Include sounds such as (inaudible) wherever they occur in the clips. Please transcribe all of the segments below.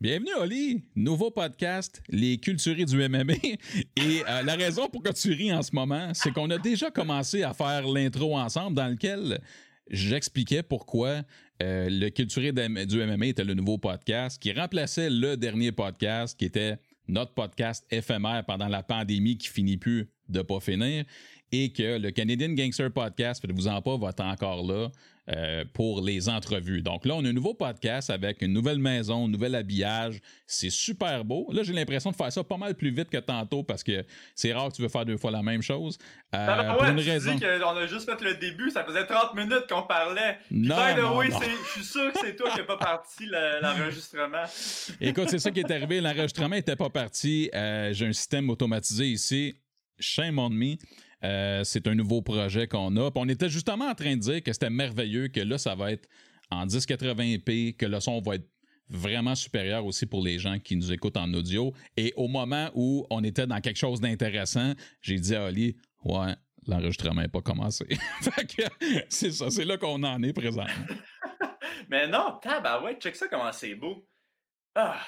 Bienvenue, Oli. Nouveau podcast, Les Culturés du MMA. (laughs) Et euh, la raison pour que tu ris en ce moment, c'est qu'on a déjà commencé à faire l'intro ensemble dans lequel j'expliquais pourquoi euh, le Culturé du MMA était le nouveau podcast qui remplaçait le dernier podcast qui était notre podcast éphémère pendant la pandémie qui finit plus de pas finir et que le Canadian Gangster Podcast, faites-vous en pas, va être encore là euh, pour les entrevues. Donc là, on a un nouveau podcast avec une nouvelle maison, un nouvel habillage. C'est super beau. Là, j'ai l'impression de faire ça pas mal plus vite que tantôt parce que c'est rare que tu veux faire deux fois la même chose. Euh, non, pour une raison. Dis qu'on a juste fait le début, ça faisait 30 minutes qu'on parlait. non, non, je suis sûr que c'est toi qui n'as pas parti l'enregistrement. (laughs) Écoute, c'est ça qui est arrivé. L'enregistrement n'était pas parti. Euh, j'ai un système automatisé ici. Shame on me. Euh, c'est un nouveau projet qu'on a. on était justement en train de dire que c'était merveilleux, que là, ça va être en 1080p, que le son va être vraiment supérieur aussi pour les gens qui nous écoutent en audio. Et au moment où on était dans quelque chose d'intéressant, j'ai dit à Ali, ouais, l'enregistrement n'est pas commencé. (laughs) c'est ça, c'est là qu'on en est présent. (laughs) Mais non, ouais, check ça comment c'est beau. Ah,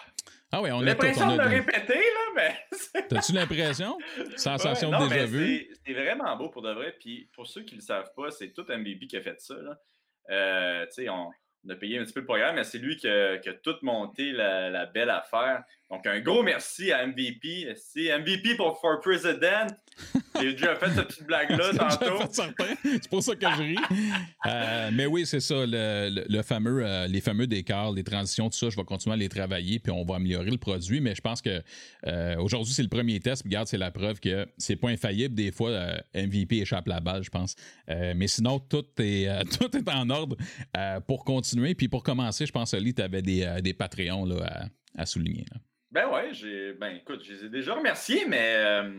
ah oui, on a l'impression de le répéter, là, mais. (laughs) T'as-tu l'impression? Sensation déjà vue? C'est vraiment beau pour de vrai. Puis pour ceux qui ne le savent pas, c'est tout MVP qui a fait ça. Là. Euh, tu sais, on, on a payé un petit peu le programme, mais c'est lui qui a, tout monté la, belle affaire. Donc, un gros merci à MVP. MVP pour For President. (laughs) J'ai déjà fait cette petite blague-là (laughs) tantôt. C'est pour ça que je ris. (laughs) Euh, mais oui, c'est ça. Le, fameux, euh, les fameux décors, les transitions, tout ça, je vais continuer à les travailler, puis on va améliorer le produit. Mais je pense que euh, aujourd'hui, c'est le premier test. Regarde, c'est la preuve que c'est pas infaillible. Des fois, MVP échappe la balle, je pense. mais sinon, tout est, tout est en ordre pour continuer. Puis pour commencer, je pense, Ali, tu avais des, des Patreons là, à, souligner. Ben ouais, j'ai. Ben écoute, je les ai déjà remerciés, mais euh,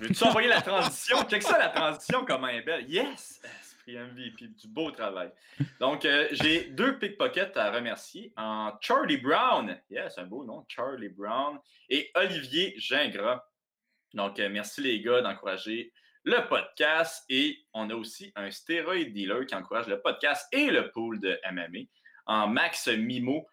veux-tu envoyer la transition? Check ça la transition, comment elle est belle. Yes! Esprit MVP, du beau travail. Donc, euh, j'ai deux pickpockets à remercier en Charlie Brown. Yes, un beau nom, Charlie Brown. Et Olivier Gingras. Donc, euh, merci les gars d'encourager le podcast. Et on a aussi un stéroïde dealer qui encourage le podcast et le pool de MMA en Max Mimo,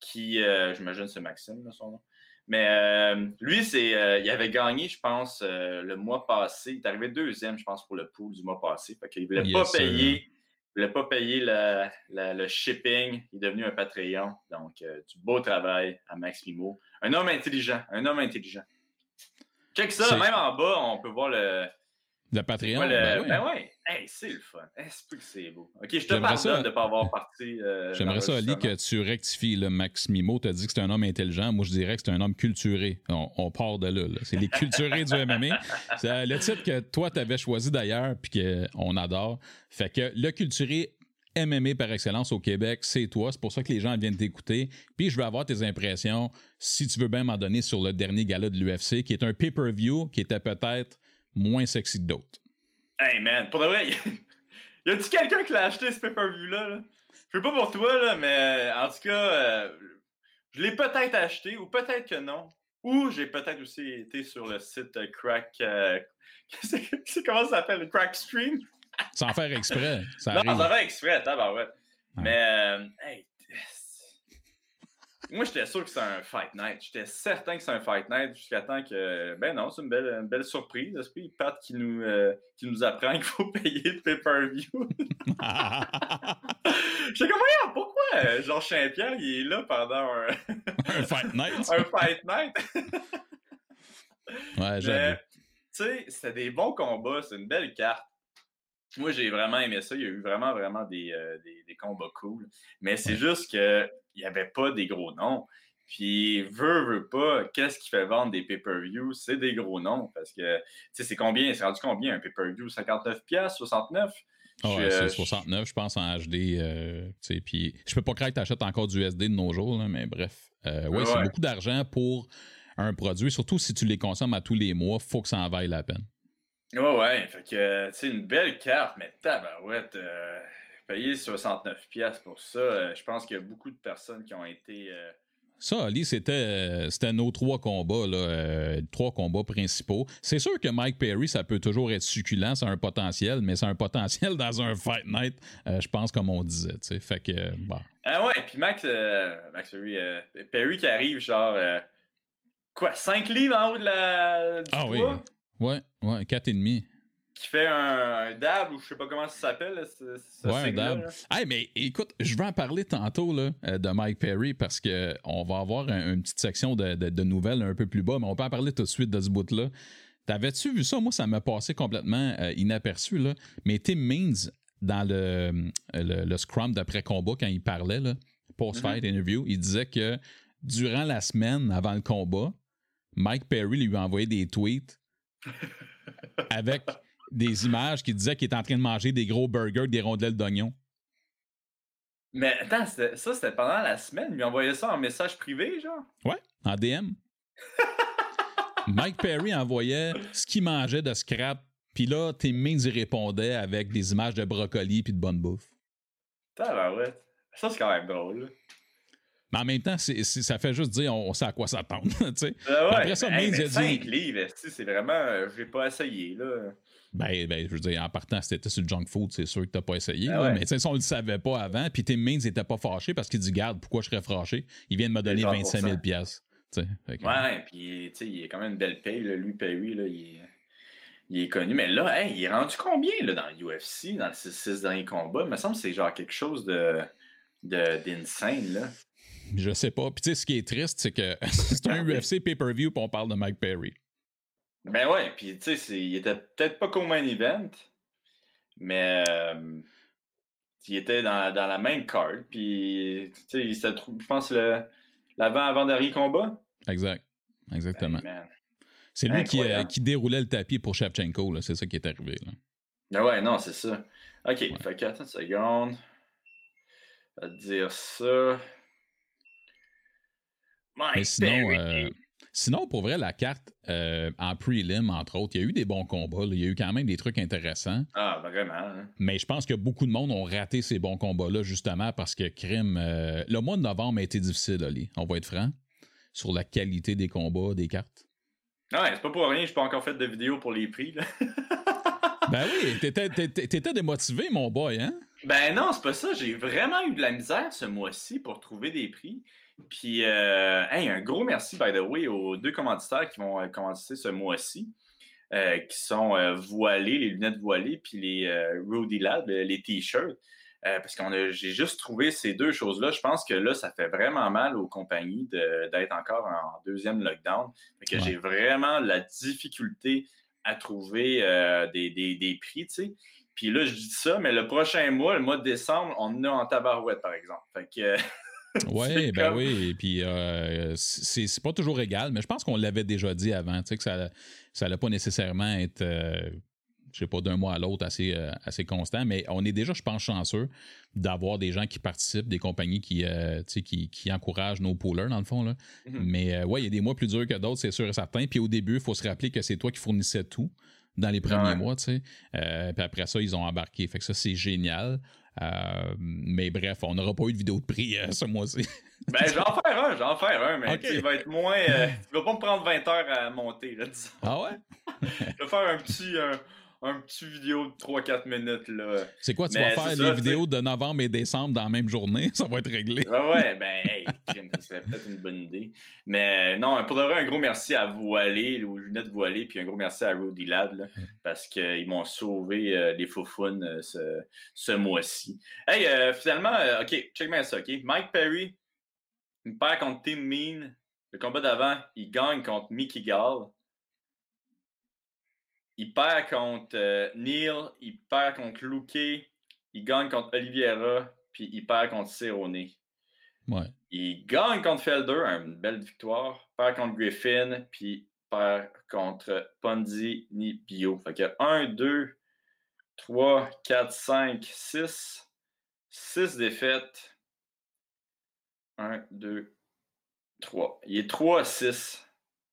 qui, j'imagine, c'est Maxime, son nom? Mais euh, lui, c'est, euh, il avait gagné, je pense, euh, le mois passé. Il est arrivé deuxième, je pense, pour le pool du mois passé. Fait qu'il ne voulait, pas payer, voulait pas payer le shipping. Il est devenu un Patreon. Donc, du beau travail à Max Mimo. Un homme intelligent. Un homme intelligent. Check ça, même en bas, on peut voir le, le Patreon? ben, oui. Ben ouais. Hey, c'est le fun. c'est c'est beau. OK, je te pardonne de ne pas avoir parti. Euh, J'aimerais ça, Ali, que tu rectifies. le Max Mimo, tu as dit que c'est un homme intelligent. Moi, je dirais que c'est un homme culturé. On, part de là. C'est les culturés du MMA. (laughs) C'est le titre que toi, tu avais choisi d'ailleurs, puis qu'on adore. Fait que le culturé MMA par excellence au Québec, c'est toi. C'est pour ça que les gens viennent t'écouter. Puis je veux avoir tes impressions, si tu veux bien m'en donner, sur le dernier gala de l'UFC, qui est un pay-per-view qui était peut-être moins sexy que d'autres. Hey man, pour de vrai, (laughs) y a-tu quelqu'un qui l'a acheté ce pay-per-view-là? Là? Je sais pas pour toi, là, mais en tout cas, euh, je l'ai peut-être acheté ou peut-être que non. Ou j'ai peut-être aussi été sur le site Crack. Euh, (laughs) c'est comment ça s'appelle? Crack Stream? Sans faire exprès. Ça non, sans faire exprès, tabarouette. Ouais. Mais, euh, hey, moi, j'étais sûr que c'était un Fight Night. J'étais certain que c'est un Fight Night jusqu'à temps que. Ben non, c'est une belle, une belle surprise. Esprit Pat qui nous, euh, qui nous apprend qu'il faut (laughs) payer le pay-per-view. (laughs) J'étais comme, voyons, pourquoi euh, Georges Saint-Pierre, il est là pendant un. (laughs) un Fight Night? un Fight Night? ouais, j'avoue. Tu sais, c'était des bons combats. C'est une belle carte. Moi, j'ai vraiment aimé ça. Il y a eu vraiment, vraiment des, euh, des, combats cool. Mais c'est juste qu'il n'y avait pas des gros noms. Puis, veut, veut pas, qu'est-ce qui fait vendre des pay-per-view? C'est des gros noms. Parce que, tu sais, c'est combien? C'est rendu combien un pay-per-view? 59 pièces 69? Oh, ouais, c'est 69, je pense, en HD. Euh, puis, je peux pas croire que tu achètes encore du SD de nos jours, mais bref. Euh, ouais, c'est beaucoup d'argent pour un produit. Surtout si tu les consommes à tous les mois, faut que ça en vaille la peine. Ouais, ouais. Fait que, tu sais, une belle carte, mais tabarouette, euh, payer 69 pièces pour ça, euh, je pense qu'il y a beaucoup de personnes qui ont été euh, Ça, Ali, c'était, euh, c'était nos trois combats, là, euh, trois combats principaux. C'est sûr que Mike Perry, ça peut toujours être succulent, c'est un potentiel, mais c'est un potentiel (laughs) dans un Fight Night, euh, je pense, comme on disait. tu sais. Fait que, bon. Ah ouais, puis Max, Max Perry, Perry qui arrive, genre, quoi, 5 livres en haut de la. Du ah oui. Ouais, ouais, 4,5 qui fait un, dab ou je sais pas comment ça s'appelle. ouais, un dab. Hey, mais écoute, je vais en parler tantôt là, euh, de Mike Perry parce qu'on va avoir une petite section de, nouvelles un peu plus bas, mais on peut en parler tout de suite de ce bout-là. T'avais-tu vu ça? Moi, ça m'a passé complètement euh, inaperçu. Là. Mais Tim Means, dans le, le, scrum d'après-combat, quand il parlait, post-fight mm-hmm. interview, il disait que durant la semaine avant le combat, Mike Perry lui a envoyé des tweets avec des images qui disaient qu'il était en train de manger des gros burgers, des rondelles d'oignon. Mais attends, ça, c'était pendant la semaine. Il lui envoyait ça en message privé, genre? Ouais, en DM. (laughs) Mike Perry envoyait ce qu'il mangeait de scrap, puis là, Tim Means y répondait avec des images de brocoli puis de bonne bouffe. ouais. Ça, c'est quand même drôle. Mais en même temps, ça fait juste dire on, sait à quoi s'attendre. (laughs) Euh, ouais. Après ça, Means a dit. livres, c'est vraiment. Euh, je vais pas essayé, là. Ben, ben, je veux dire, en partant, c'était sur le junk food, c'est sûr que t'as pas essayé. Ben Mais si on le savait pas avant, puis Tim Means était pas fâché parce qu'il dit Garde, pourquoi je serais fâché? Il vient de me donner 25 000 pièces. Ouais, puis il a quand même une belle paye, là, lui, Perry, là, il, il, est connu. Mais là, il est rendu combien là, dans l'UFC, dans les six derniers combats? Il me semble que c'est genre quelque chose de d'insane. Je sais pas. Puis tu sais, ce qui est triste, c'est que (laughs) c'est un UFC pay-per-view, puis on parle de Mike Perry. Ben ouais, puis tu sais, il était peut-être pas comme un event, mais euh, il était dans, dans, la même carte, puis tu sais, je pense, l'avant-avant-dernier combat. Exact, exactement. c'est lui qui, euh, qui, déroulait le tapis pour Shevchenko, c'est ça qui est arrivé. Là. Ben ouais, non, c'est ça. Ok, fait que attends une seconde. On va dire ça. Mais sinon, Sinon, pour vrai, la carte euh, en prelim, entre autres, il y a eu des bons combats. Il y a eu quand même des trucs intéressants. Ah, vraiment. Hein. Mais je pense que beaucoup de monde ont raté ces bons combats-là, justement, parce que crime. Euh, le mois de novembre a été difficile, Ali. On va être franc. Sur la qualité des combats, des cartes. Ah ouais, c'est pas pour rien, je pas encore fait de vidéo pour les prix. Là. (laughs) ben oui, t'étais démotivé, mon boy, hein? Ben non, c'est pas ça. J'ai vraiment eu de la misère ce mois-ci pour trouver des prix. Puis, euh, un gros merci, by the way, aux deux commanditaires qui vont euh, commanditer ce mois-ci, euh, qui sont voilés, les lunettes voilées, puis les Rudy Lab, les t-shirts. parce que j'ai juste trouvé ces deux choses-là. Je pense que là, ça fait vraiment mal aux compagnies d'être encore en deuxième lockdown. que j'ai vraiment la difficulté à trouver des, des, prix, tu sais. Puis là, je dis ça, mais le prochain mois, le mois de décembre, on en a en tabarouette, par exemple. Fait que (laughs) (laughs) Oui, ben oui. Et puis, euh, c'est pas toujours égal, mais je pense qu'on l'avait déjà dit avant, tu sais, que ça n'allait pas nécessairement être, euh, je sais pas, d'un mois à l'autre assez, euh, assez constant, mais on est déjà, je pense, chanceux d'avoir des gens qui participent, des compagnies qui, qui, qui, encouragent nos poolers, dans le fond. Là. Mm-hmm. Mais ouais, il y a des mois plus durs que d'autres, c'est sûr et certain. Puis au début, il faut se rappeler que c'est toi qui fournissais tout dans les premiers mois, tu sais. puis après ça, ils ont embarqué. Fait que ça, c'est génial. Euh, mais bref, on n'aura pas eu de vidéo de prix euh, ce mois-ci. (laughs) ben, j'en faire un, j'en faire un, mais il va être moins. Euh, il va pas me prendre 20 heures à monter, là, disons. Ah ouais? (laughs) je vais faire un petit, un petit vidéo de 3-4 minutes. là. C'est quoi, tu vas faire les vidéos de novembre et décembre dans la même journée? (laughs) Ça va être réglé. Ouais, ouais, ben, hey, ça serait peut-être une bonne idée. Mais non, pour de vrai, un gros merci à Voilé, aux lunettes voilées, puis un gros merci à Rudy Lad, parce qu'ils m'ont sauvé euh, les faufounes euh, ce, ce mois-ci. Hey, euh, finalement, OK, check moi ça, OK? Mike Perry, il perd contre Tim Mean. Le combat d'avant, il gagne contre Mickey Gall. Il perd contre euh, Neil, il perd contre Luke, il gagne contre Oliviera, puis il perd contre Cerrone. Ouais. Il gagne contre Felder, une belle victoire, perd contre Griffin, puis perd contre Ponzi ni Bio. Fait que 1, 2, 3, 4, 5, 6. 6 défaites. 1, 2, 3. Il est 3 à 6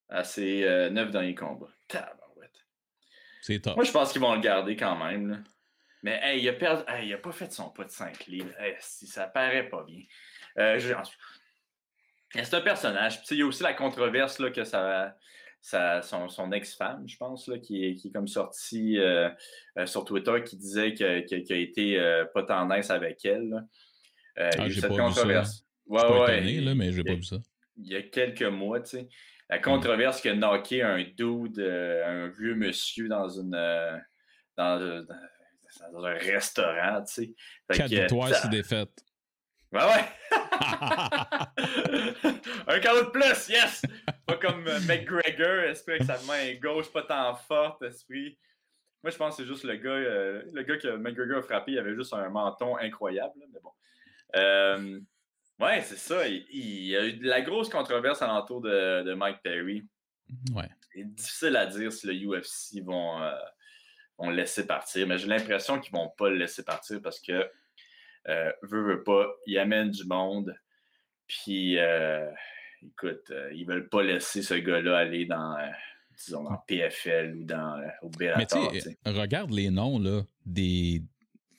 à ses euh, 9 derniers combats. Moi, je pense qu'ils vont le garder quand même. Mais hey, il, a perdu... il a pas fait son pas de 5 livres. si ça paraît pas bien. Euh, C'est un personnage. il y a aussi la controverse là, que ça, son, ex-femme, je pense, là, qui, est, qui est comme sortie euh, euh, sur Twitter qui disait qu'il a été pas tendance avec elle. ah, j'ai pas Vu ça. Ouais, je ouais, étonné, là, mais j'ai pas vu ça. Il y a quelques mois, tu sais. La controverse qui a knocké un dude, un vieux monsieur dans une dans, un restaurant, tu sais. Quatre victoires, c'est défaites. Ouais, ouais. (laughs) un carreau de plus, yes! Pas comme euh, McGregor, esprit que sa main gauche pas tant forte, esprit. Moi, je pense que c'est juste le gars, euh, le gars que McGregor a frappé, il avait juste un menton incroyable, mais bon. Euh, ouais, c'est ça. Il, y a eu de la grosse controverse alentour de, de Mike Perry. Ouais. C'est difficile à dire si le UFC vont, vont le laisser partir, mais j'ai l'impression qu'ils vont pas le laisser partir parce que euh, veut, veut pas, il amène du monde. Puis, euh, écoute, euh, ils veulent pas laisser ce gars-là aller dans, disons, dans PFL ou dans au Bellator. Mais regarde les noms là, des.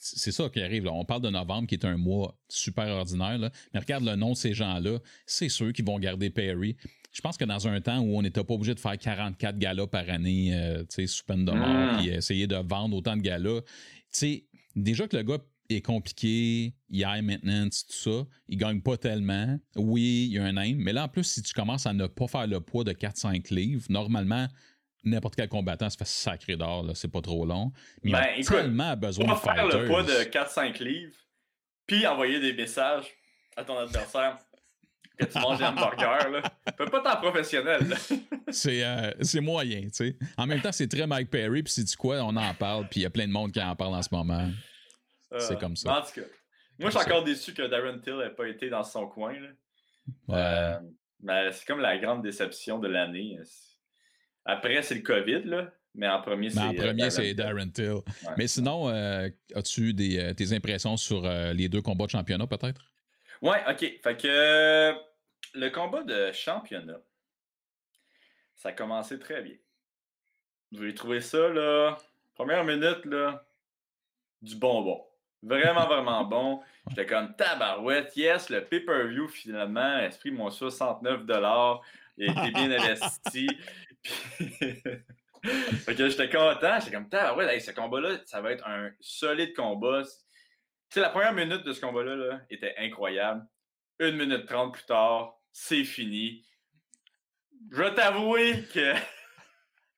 C'est ça qui arrive. On parle de novembre qui est un mois super ordinaire. Là. Mais regarde le nom de ces gens-là. C'est ceux qui vont garder Perry. Je pense que dans un temps où on n'était pas obligé de faire 44 galas par année, tu sais, sous peine de mort, mmh. essayer de vendre autant de galas, tu sais, déjà que le gars est compliqué, il y a maintenance, tout ça. Il gagne pas tellement. Oui, il y a un aim, mais là, en plus, si tu commences à ne pas faire le poids de 4-5 livres, normalement, n'importe quel combattant se fait sacré d'or, c'est pas trop long. Mais il a ben, tellement besoin de faire le poids de 4-5 livres, puis envoyer des messages à ton adversaire que tu manges des hamburgers, là. (laughs) Peut pas tant professionnel, euh, c'est, moyen, tu sais. En même temps, c'est très Mike Perry, puis c'est du quoi, on en parle, puis il y a plein de monde qui en parle en ce moment. C'est euh, comme ça. En tout cas, moi, je suis encore déçu que Darren Till n'ait pas été dans son coin. Là. Euh, mais c'est comme la grande déception de l'année. Après, c'est le COVID, là. Mais en premier, c'est. En euh, premier, c'est Darren Till. Mais sinon, as-tu des, tes impressions sur les deux combats de championnat, peut-être? Ouais, ok. Fait que le combat de championnat, ça a commencé très bien. Vous avez trouvé ça, là. Première minute, là, du bonbon. Vraiment, vraiment (laughs) bon. J'étais comme tabarouette. Yes, le pay-per-view, finalement, esprit mon 69 Il a été bien investi. (laughs) (laughs) j'étais content. J'étais comme tabarouette. ce combat-là, ça va être un solide combat. Tu sais, la première minute de ce combat-là là, était incroyable. Une minute trente plus tard, c'est fini. Je vais t'avouer que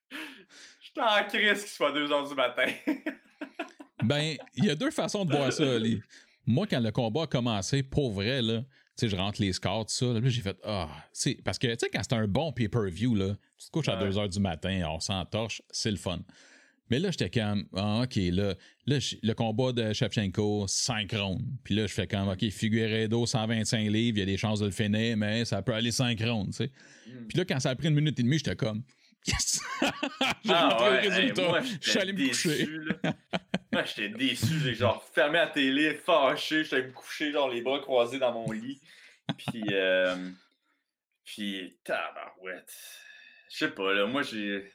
(laughs) j'étais en crise qu'il soit 2 h du matin. (laughs) Ben, il y a deux façons de voir ça, Moi, quand le combat a commencé, pour vrai, là, sais, je rentre les scores, tout ça, là, j'ai fait, ah, parce que, tu sais, quand c'est un bon pay-per-view, là, tu te couches à 2 h du matin, on s'entorche, c'est le fun. Mais là, j'étais comme, ah, OK, là, là le combat de Shevchenko, 5 rounds. Puis là, je fais comme, OK, Figueredo, 125 livres, il y a des chances de le finir, mais ça peut aller 5 rounds, tu sais. Mm. Puis là, quand ça a pris une minute et demie, j'étais comme! (laughs) J'ai ah, ouais, le résultat. je suis allé me coucher. Moi, j'étais déçu. J'ai genre fermé la télé, fâché. J'étais me coucher, genre les bras croisés dans mon lit. Puis, euh, puis, tabarouette. Je sais pas, là. Moi, j'ai.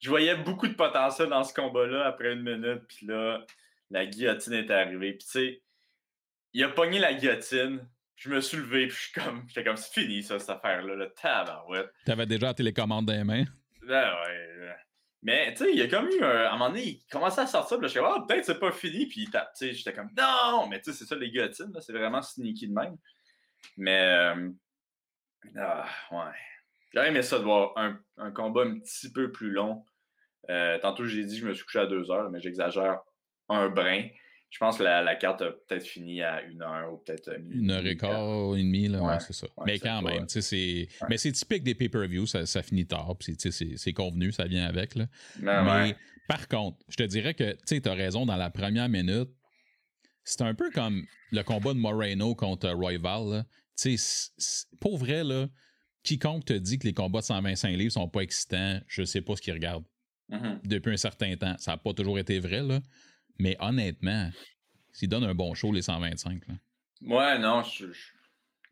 Je voyais beaucoup de potentiel dans ce combat-là après une minute. Puis là, la guillotine est arrivée. Puis, tu sais, il a pogné la guillotine. Je me suis levé, puis je suis comme, j'étais comme, c'est fini, ça, cette affaire-là, le tabarouette. T'avais déjà la télécommande dans les mains? Mais, tu sais, il y a comme eu un. À un moment donné, il commençait à sortir, puis je suis ah, peut-être c'est pas fini, puis j'étais comme, non! Mais tu sais, c'est ça, les guillotines, c'est vraiment sneaky de même. Mais, euh, ah, ouais. J'aurais aimé ça de voir un, un, combat un petit peu plus long. Euh, tantôt, j'ai dit que je me suis couché à deux heures, mais j'exagère un brin. Je pense que la, carte a peut-être fini à une heure ou peut-être une heure et quart, une demi, là, ouais, c'est ça. mais quand même, tu sais, c'est. Mais c'est typique des pay-per-view, ça, ça, finit tard, puis c'est convenu, ça vient avec, là. Ben mais par contre, je te dirais que, tu t'as raison, dans la première minute, c'est un peu comme le combat de Moreno contre Royval, Tu sais, pour vrai, là, quiconque te dit que les combats de 125 livres sont pas excitants, je sais pas ce qu'il regarde. Mm-hmm. Depuis un certain temps. Ça n'a pas toujours été vrai, là. Mais honnêtement, s'ils donnent un bon show, les 125. Là. Ouais, non, je, suis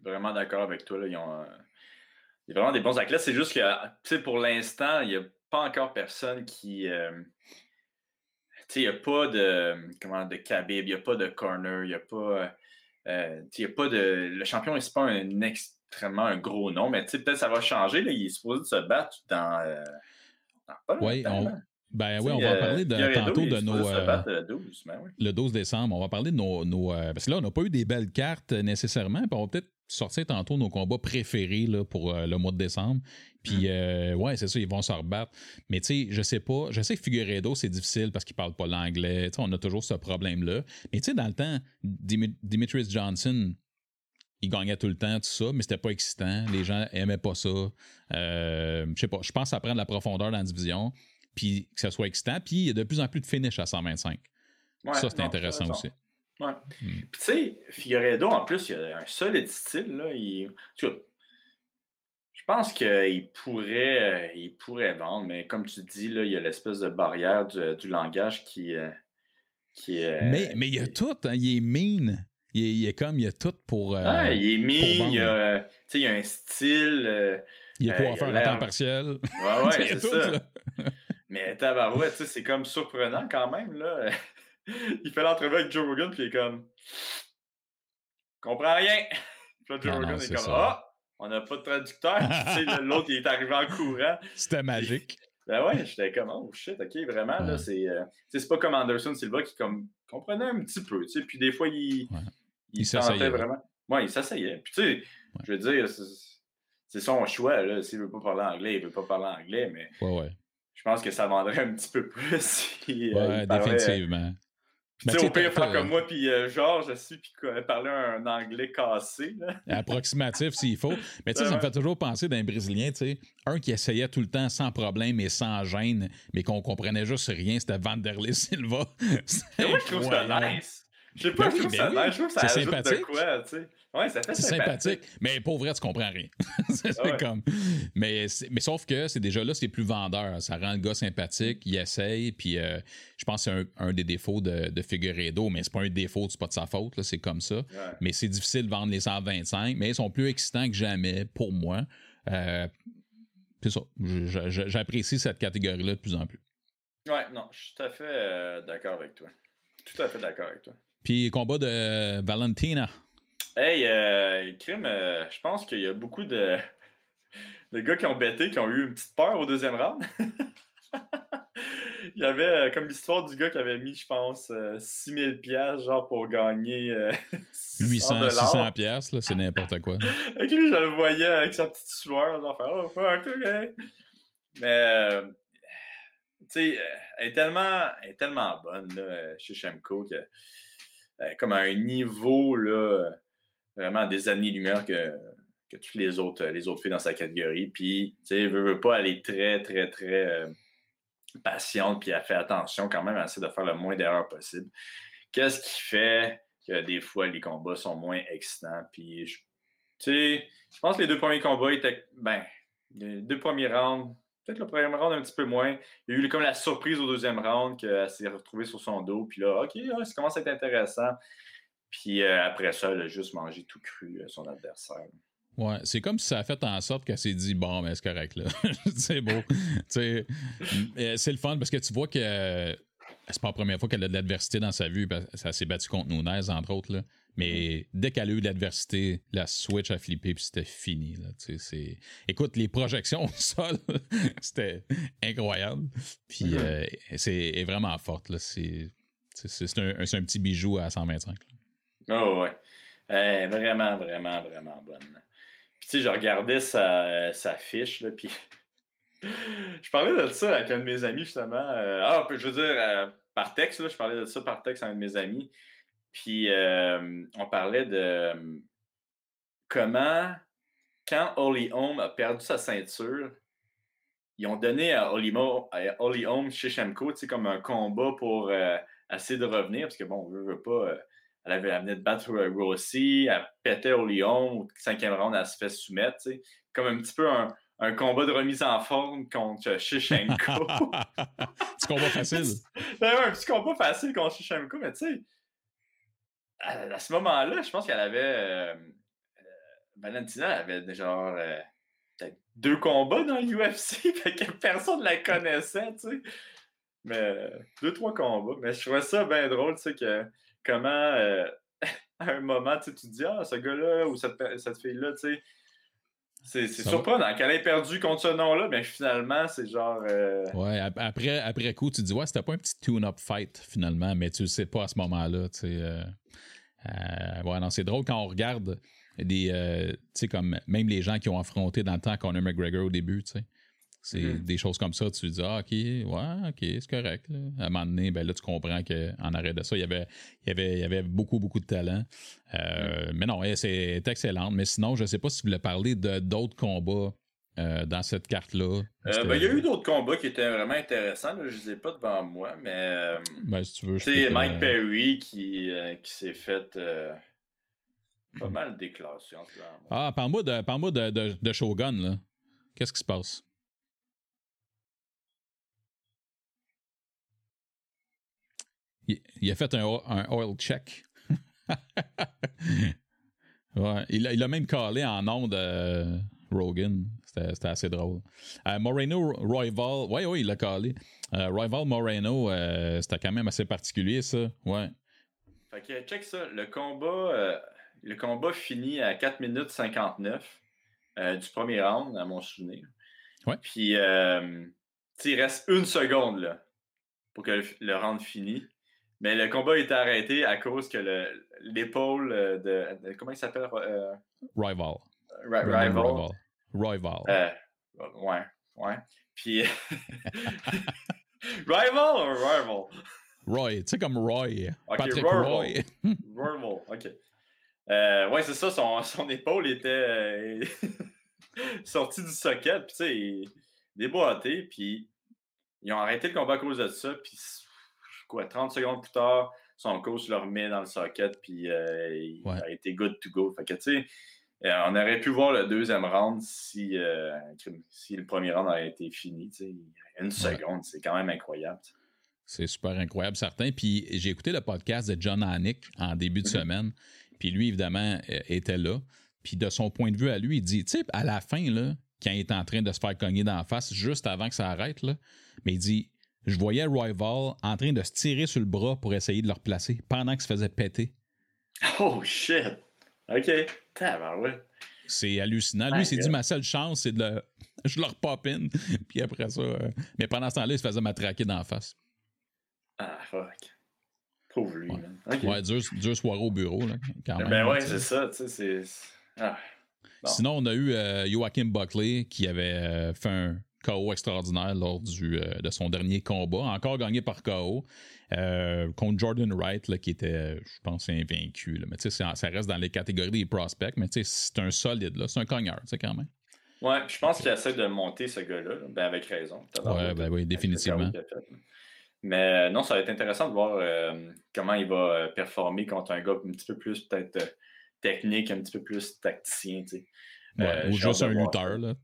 vraiment d'accord avec toi. Là. Ils ont, euh, il y a vraiment des bons athlètes. C'est juste que, tu sais, pour l'instant, il n'y a pas encore personne qui. Euh, tu sais, il n'y a pas de. Comment, de Khabib, il n'y a pas de corner, il n'y a pas. Euh, il a pas de. Le champion, c'est pas un ex extrêmement un gros nom, mais peut-être ça va changer. Là. Il est supposé de se battre dans. Euh, dans pas on, ben oui, on va parler de, tantôt de nos. Euh, le, 12, ben le 12 décembre. On va parler de nos. nos euh, parce que là, on n'a pas eu des belles cartes nécessairement. Puis on va peut-être sortir tantôt nos combats préférés là, pour euh, le mois de décembre. Puis, mm. ouais, c'est ça, ils vont se rebattre. Mais tu sais, je sais pas. Je sais que Figueredo, c'est difficile parce qu'il parle pas l'anglais. On a toujours ce problème-là. Mais tu sais, dans le temps, Dimitris Johnson, il gagnait tout le temps, tout ça, mais c'était pas excitant. Les gens aimaient pas ça. je sais pas. Je pense que ça prend de la profondeur dans la division puis que ça soit excitant. Puis il y a de plus en plus de finish à 125. ça, c'est intéressant aussi. Ouais. Hmm. Puis tu sais, Figueredo, en plus, il a un solide style. Là. Il... Je pense qu'il pourrait, il pourrait vendre, mais comme tu dis, là, il y a l'espèce de barrière du, langage qui, euh, qui. Mais, mais il y a tout, hein. il est mean. Il est, comme, il y a tout pour. Euh, il est mean, il y, a, il y a un style. Euh, il est pour faire un temps partiel. Ouais, ouais, (laughs) c'est ça. Mais Tabarouette, c'est comme surprenant quand même. Là. (laughs) il fait l'entrevue avec Joe Rogan, puis il est comme. Comprends rien. (laughs) Puis là, Joe Rogan est, comme Ah, on n'a pas de traducteur. (laughs) L'autre, il est arrivé en courant. C'était magique. Ben ouais, j'étais comme, oh shit, ok, vraiment, là, c'est. Euh, c'est pas comme Anderson Silva qui comme, comprenait un petit peu, tu sais, puis des fois, il. Il, s'essayait vraiment. Ouais, il s'essayait. Puis tu sais, je veux dire, c'est son choix, là. S'il veut pas parler anglais, il veut pas parler anglais, mais. Ouais, ouais je pense que ça vendrait un petit peu plus (laughs) si. Euh, ouais, définitivement. tu sais, au pire, faire comme moi, puis euh, Georges aussi, puis parler un anglais cassé. Là. (laughs) Approximatif s'il faut. Mais tu sais, ça me fait toujours penser d'un Brésilien, tu sais, un qui essayait tout le temps sans problème et sans gêne, mais qu'on comprenait juste rien, c'était Vanderlei Silva. (laughs) moi, je trouve ça nice. Je sais pas, ben je trouve ça ben. Je trouve ça ajoute sympathique. de quoi, tu sais. Ouais, ça fait c'est sympathique. Mais pour vrai, tu comprends rien. (laughs) c'est ah comme. Mais, mais sauf que c'est déjà là, c'est plus vendeur. Ça rend le gars sympathique, il essaye, puis euh, je pense que c'est un, des défauts de, de Figueredo, mais c'est pas un défaut, c'est pas de sa faute, c'est comme ça. Mais c'est difficile de vendre les 125, mais ils sont plus excitants que jamais pour moi. Euh, c'est ça. J'apprécie cette catégorie-là de plus en plus. Ouais, non, je suis tout à fait euh, d'accord avec toi. Tout à fait d'accord avec toi. Puis combat de Valentina. Hey, euh, crime, euh, je pense qu'il y a beaucoup de, (laughs) de gars qui ont bêté, qui ont eu une petite peur au deuxième round. (laughs) Il y avait euh, comme l'histoire du gars qui avait mis, je pense, 6000 pièces genre pour gagner 800, 600 pièces là, c'est n'importe quoi. (laughs) avec lui, je le voyais avec sa petite sueur, genre faire oh fuck, ok. Mais tu sais, elle est tellement, elle est tellement bonne là, chez Shemko que comme à un niveau là vraiment des années-lumière que, que toutes les autres, les autres filles dans sa catégorie. Puis, tu sais, veut, veut pas aller très, très, très euh, patiente, puis elle fait attention quand même à essayer de faire le moins d'erreurs possible. Qu'est-ce qui fait que des fois les combats sont moins excitants? Puis, tu sais, je pense que les deux premiers combats étaient, ben, les deux premiers rounds, peut-être le premier round un petit peu moins. Il y a eu comme la surprise au deuxième round qu'elle s'est retrouvée sur son dos. Puis là, OK, ça commence à être intéressant. Puis euh, après ça, elle a juste mangé tout cru euh, son adversaire. Ouais, c'est comme si ça a fait en sorte qu'elle s'est dit bon, mais c'est correct là. (laughs) c'est beau. Euh, c'est le fun parce que tu vois que c'est pas la première fois qu'elle a de l'adversité dans sa vie. Ça s'est battu contre Nunez, entre autres. Là. Mais dès qu'elle a eu l'adversité, la switch a flippé puis c'était fini. Là. Écoute, les projections au (laughs) sol, c'était incroyable. Puis mm-hmm. c'est vraiment forte. C'est un, un, petit bijou à 125. Oh ouais. vraiment, vraiment, vraiment bonne. Puis tu sais, je regardais sa, sa fiche, là, puis (laughs) je parlais de ça avec un de mes amis, justement. Euh, ah, je veux dire, euh, par texte, là, je parlais de ça par texte avec un de mes amis. Puis euh, on parlait de comment, quand Holly Holm a perdu sa ceinture, ils ont donné à Holly, Holm chez sais, comme un combat pour essayer de revenir, parce que bon, on veut, veut pas elle, avait, venait de battre Rossi, elle pétait Lyon, au cinquième round, elle se fait soumettre. sais. Comme un petit peu un, un, combat de remise en forme contre Shichenko. (laughs) petit combat facile. (laughs) ben ouais, un petit combat facile contre Shichenko, mais tu sais, à, ce moment-là, je pense qu'elle avait. Euh, euh, Valentina avait genre euh, deux combats dans l'UFC, (laughs) fait que personne ne la connaissait, tu sais. Mais deux, trois combats. Mais je trouvais ça bien drôle, tu sais, que comment, (laughs) à un moment, tu te dis, ah, ce gars-là ou cette, cette fille-là, tu sais, C'est surprenant. Quand elle est perdue contre ce nom-là, mais finalement, c'est genre. Euh, ouais, après, après coup, tu dis, ouais, c'était pas un petit tune-up fight finalement, mais tu le sais pas à ce moment-là. Tu sais, euh, euh, ouais, non, c'est drôle quand on regarde des. tu sais, comme même les gens qui ont affronté dans le temps Conor McGregor au début, tu sais. C'est mm-hmm. des choses comme ça, tu dis, ah, ok, ouais, ok, c'est correct. À un moment donné, ben là, tu comprends qu'en arrêt de ça, il y avait, il y avait, il y avait beaucoup, beaucoup de talent. Euh, mm-hmm. Mais non, c'est excellente. Mais sinon, je ne sais pas si vous voulez parler d'autres combats euh, dans cette carte-là. Euh, ben, il y a eu d'autres combats qui étaient vraiment intéressants. Je ne les ai pas devant moi, mais. Ben, si tu veux. C'est Mike Perry qui, qui s'est fait pas mal déclassé. Ah, parle-moi de, parle de, de, de Shogun, là. Qu'est-ce qui se passe? Il, a fait un, oil check. (laughs) ouais, il, a même collé en nom de Rogan. C'était assez drôle. Euh, Moreno Royval, ouais, ouais, il l'a collé. Euh, Royval Moreno, euh, c'était quand même assez particulier, ça. Ouais. Fait que, check ça. Le combat, le combat finit à 4 minutes 59 du premier round, à mon souvenir. Ouais. Puis, il reste une seconde là, pour que le, le round finisse. Mais le combat a été arrêté à cause que l'épaule de, Comment il s'appelle? Euh, Rival. Rival. Rival. Euh, ouais, ouais. Puis. (laughs) rival ou Rival? Roy, tu sais, comme Roy. Patrick Roy. Rival, (laughs) ok. Euh, ouais, c'est ça, son, son, épaule était euh, (laughs) sortie du socket, puis tu sais, déboîté, puis ils ont arrêté le combat à cause de ça, puis quoi, 30 secondes plus tard, son coach le remet dans le socket, puis euh, il a été good to go. Fait que, tu sais, euh, on aurait pu voir le deuxième round si, euh, si le premier round avait été fini. Une seconde, c'est quand même incroyable. C'est super incroyable, certain. Puis j'ai écouté le podcast de John Hannick en début de mm-hmm. semaine. Puis lui, évidemment, était là. Puis de son point de vue à lui, il dit, tu sais, à la fin, là, quand il est en train de se faire cogner dans la face, juste avant que ça arrête, là, mais il dit, je voyais Rival en train de se tirer sur le bras pour essayer de le replacer pendant qu'il se faisait péter. Oh shit! OK. ouais. C'est hallucinant. Lui, il s'est dit ma seule chance, c'est de le. (laughs) Je le repop in. (laughs) Puis après ça. Euh, Mais pendant ce temps-là, il se faisait matraquer dans la face. Ah, fuck. Pauvre lui. Ouais, ouais dur, soirée au bureau, là, quand même. Ben ouais, c'est ça. Tu sais, c'est. Ah. Sinon, on a eu euh, Joachim Buckley qui avait euh, fait un, KO extraordinaire lors du, euh, de son dernier combat, encore gagné par KO, euh, contre Jordan Wright, qui était, je pense, invaincu. Là. Mais tu sais, ça reste dans les catégories des prospects, mais tu sais, c'est un solide, là. c'est un cogneur, tu sais, quand même. Ouais, je pense qu'il essaie de monter ce gars-là, ben avec raison. Ouais, ben oui, définitivement. Mais euh, non, ça va être intéressant de voir comment il va performer contre un gars un petit peu plus peut-être technique, un petit peu plus tacticien. Tu sais. ou juste un lutteur. Là.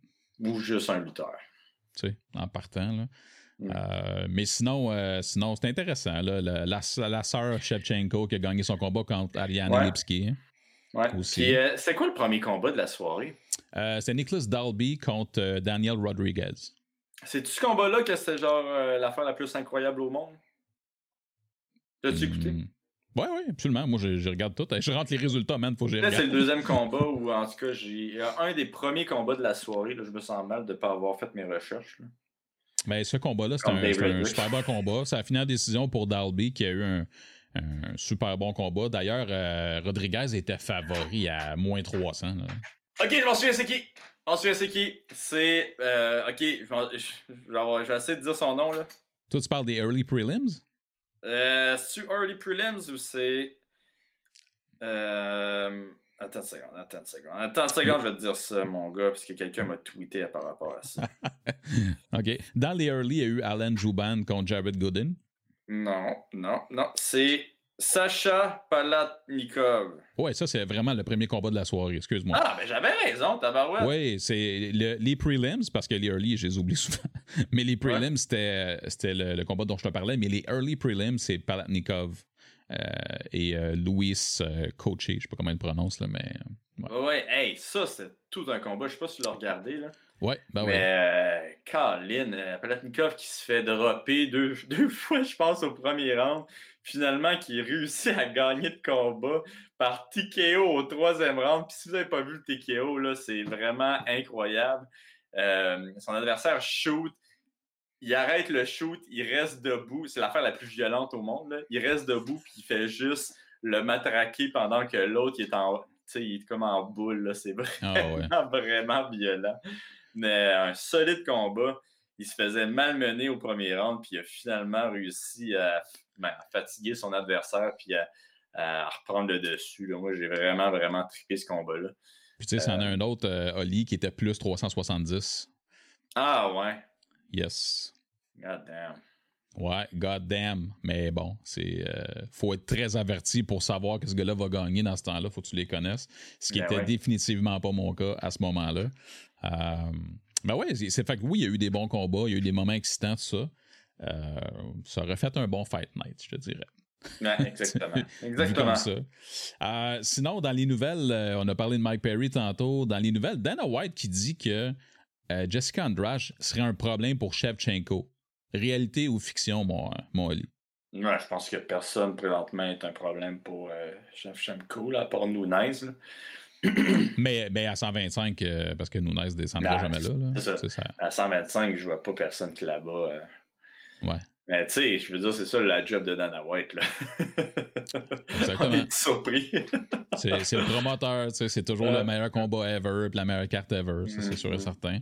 Ou juste un lutteur tu sais, en partant. Là. Mm. Euh, mais sinon, euh, sinon c'est intéressant. Là, la, la, sœur Shevchenko qui a gagné son combat contre Ariane ouais. Lipski. Hein, ouais. Aussi. Euh, c'est quoi le premier combat de la soirée? c'est Nicholas Dalby contre Daniel Rodriguez. C'est-tu ce combat-là que c'était genre l'affaire la plus incroyable au monde? L'as-tu écouté? Hmm. Oui, oui, absolument. Moi, je, regarde tout. Je rentre les résultats, man. Faut que C'est le deuxième combat où, en tout cas, j'ai un des premiers combats de la soirée. Là, je me sens mal de ne pas avoir fait mes recherches. Mais ben, ce combat-là, c'était un, super bon combat. Ça a fini en décision pour Dalby, qui a eu un, super bon combat. D'ailleurs, euh, Rodriguez était favori à moins 300. Ok, je m'en souviens, c'est qui? Je m'en souviens, c'est qui? C'est. Euh, ok, je vais essayer de dire son nom. là. Toi, tu parles des early prelims? Euh, c'est early prelims ou c'est. Euh... Attends une seconde, attends une seconde. Attends une seconde, je vais te dire ça, mon gars, parce que quelqu'un m'a tweeté par rapport à ça. (laughs) OK. Dans les early, il y a eu Alan Jouban contre Jared Gooden. Non, non, non. C'est Sacha Palatnikov. Ouais, ça, c'est vraiment le premier combat de la soirée, excuse-moi. Ah, mais j'avais raison, tabarouette. Oui, c'est les prelims, parce que les early, je les oublie souvent. (laughs) mais les prelims, c'était, le, combat dont je te parlais, mais les early prelims, c'est Palatnikov euh, et euh, Louis euh, je sais pas comment il le prononce, là, mais. Ouais. ouais, hey, ça, c'est tout un combat. Je sais pas si tu l'as regardé, là. Ouais, ben ouais. Mais, Colin, Palatnikov qui se fait dropper deux, (laughs) deux fois, je pense, au premier round finalement, qui réussit à gagner le combat par TKO au troisième round. Puis si vous n'avez pas vu le TKO, là, c'est vraiment incroyable. Euh, son adversaire shoot, il arrête le shoot, il reste debout. C'est l'affaire la plus violente au monde. Il reste debout, puis il fait juste le matraquer pendant que l'autre est en, il est comme en boule. C'est ah vraiment, vraiment violent. Mais un solide combat. Il se faisait malmener au premier round, puis il a finalement réussi à, ben, fatiguer son adversaire, puis à, reprendre le dessus. Moi, j'ai vraiment, vraiment trippé ce combat-là. Puis tu sais, c'en a euh, un autre, euh, Oli, qui était plus 370. Ah ouais. Yes. God damn. Ouais, god damn. Mais bon, c'est euh, faut être très averti pour savoir que ce gars-là va gagner dans ce temps-là. Faut que tu les connaisses. Ce qui n'était ben définitivement pas mon cas à ce moment-là. Euh, ben ouais, c'est fait que oui, il y a eu des bons combats, il y a eu des moments excitants, tout ça. Euh, ça aurait fait un bon fight night, je te dirais. Ouais, (laughs) exactement. exactement. Euh, sinon, dans les nouvelles, on a parlé de Mike Perry tantôt. Dans les nouvelles, Dana White qui dit que Jessica Andrade serait un problème pour Shevchenko. Réalité ou fiction, mon, mon Ali? Ouais, je pense que personne présentement est un problème pour euh, Shevchenko, là, à part Nunez. (clears throat) mais, mais à 125, euh, parce que Nunez ne descendra jamais là. C'est ça. À 125, je vois pas personne qui là-bas. Euh. Ouais. Mais tu sais, je veux dire, c'est ça la job de Dana White. Là. (laughs) Exactement. surpris. (laughs) c'est, le promoteur, c'est toujours le meilleur combat ever, puis la meilleure carte ever, ça, c'est sûr et mm-hmm. certain.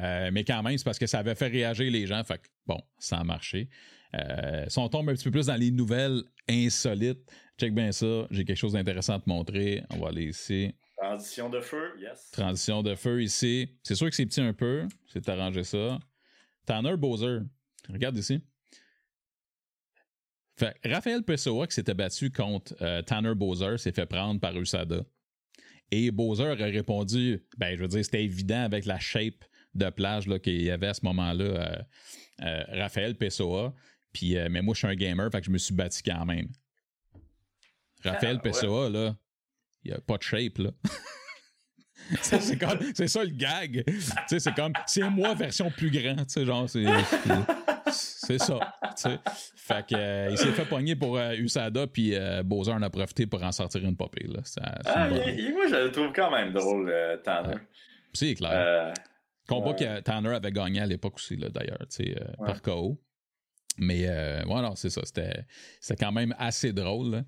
Euh, mais quand même, c'est parce que ça avait fait réagir les gens, fait que bon, ça a marché. Euh, si on tombe un petit peu plus dans les nouvelles insolites, check bien ça, j'ai quelque chose d'intéressant à te montrer. On va aller ici. Transition de feu, yes. Transition de feu ici. C'est sûr que c'est petit un peu, c'est arranger ça. Tanner Bowser, regarde ici. Fait, Raphaël Pessoa qui s'était battu contre euh, Tanner Bowser s'est fait prendre par USADA. Et Bowser a répondu, ben je veux dire, c'était évident avec la shape de plage qu'il y avait à ce moment-là, euh, euh, Raphaël Pessoa. Puis, mais moi, je suis un gamer, fait que je me suis battu quand même. Raphaël ah, Pessoa, là, il n'y a pas de shape, là. (laughs) c'est ça le gag. c'est comme, c'est moi version plus grand, tu sais, genre, c'est. C'est ça. Fait que, euh, il s'est fait pogner pour euh, USADA, puis euh, Bowser en a profité pour en sortir une popée. Là. Ah, moi, je le trouve quand même drôle, Tanner. C'est clair. Combat que Tanner avait gagné à l'époque aussi, d'ailleurs, par KO. Mais voilà, c'est ça. C'était quand même assez drôle.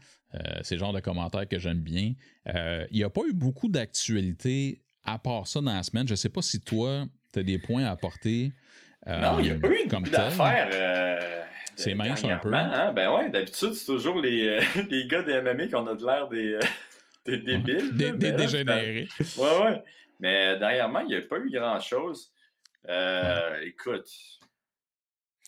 c'est le genre de commentaires que j'aime bien. Il n'y a pas eu beaucoup d'actualité à part ça dans la semaine. Je ne sais pas si toi, tu as des points à apporter non, il n'y a pas eu d'affaires. Euh, c'est mince un peu. Hein? Ben ouais, d'habitude, c'est toujours les, euh, (laughs) les gars des MMA qui ont de l'air des, euh, (laughs) des débiles. Des, des dégénérés. Ouais, ouais. Mais dernièrement, il n'y a pas eu grand-chose. Écoute,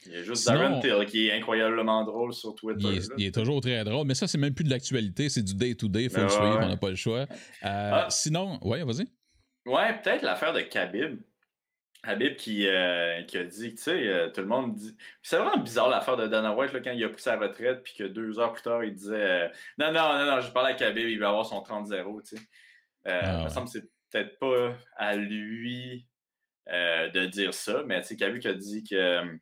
il y a juste Darren Till qui est incroyablement drôle sur Twitter. Il est, toujours très drôle, mais ça, c'est même plus de l'actualité, c'est du day-to-day, il faut le suivre, on n'a pas le choix. Ah. Sinon, ouais, vas-y. Ouais, peut-être l'affaire de Khabib. Habib qui, euh, qui, a dit, tu sais, euh, tout le monde dit. C'est vraiment bizarre l'affaire de Dana White là, quand il a pris sa retraite, puis que deux heures plus tard, il disait euh, Non, non, non, non, je parle avec Habib, il va avoir son 30-0, tu sais. Ah, il me semble que c'est peut-être pas à lui de dire ça, mais tu sais, Khabib a dit que,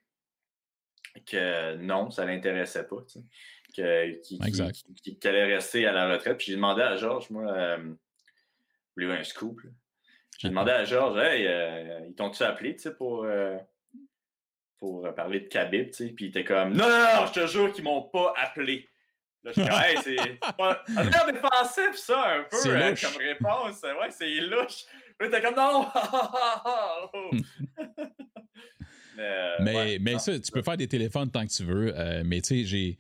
que non, ça l'intéressait pas, tu sais. Qu'il allait rester à la retraite. Puis j'ai demandé à Georges, moi, vous voulez un scoop? J'ai demandé à Georges, hey, euh, ils t'ont-tu appelé pour, euh, pour parler de Khabib, tu sais? Puis il était comme, non, non, non, je te jure qu'ils m'ont pas appelé. Là, je suis comme, hey, c'est (laughs) pas un défensif, ça, un peu, hein, comme réponse. Ouais, c'est louche. Puis t'es comme, non! (laughs) (laughs) mais, mais, mais ça, tu peux faire des téléphones tant que tu veux. Euh, mais tu sais, j'ai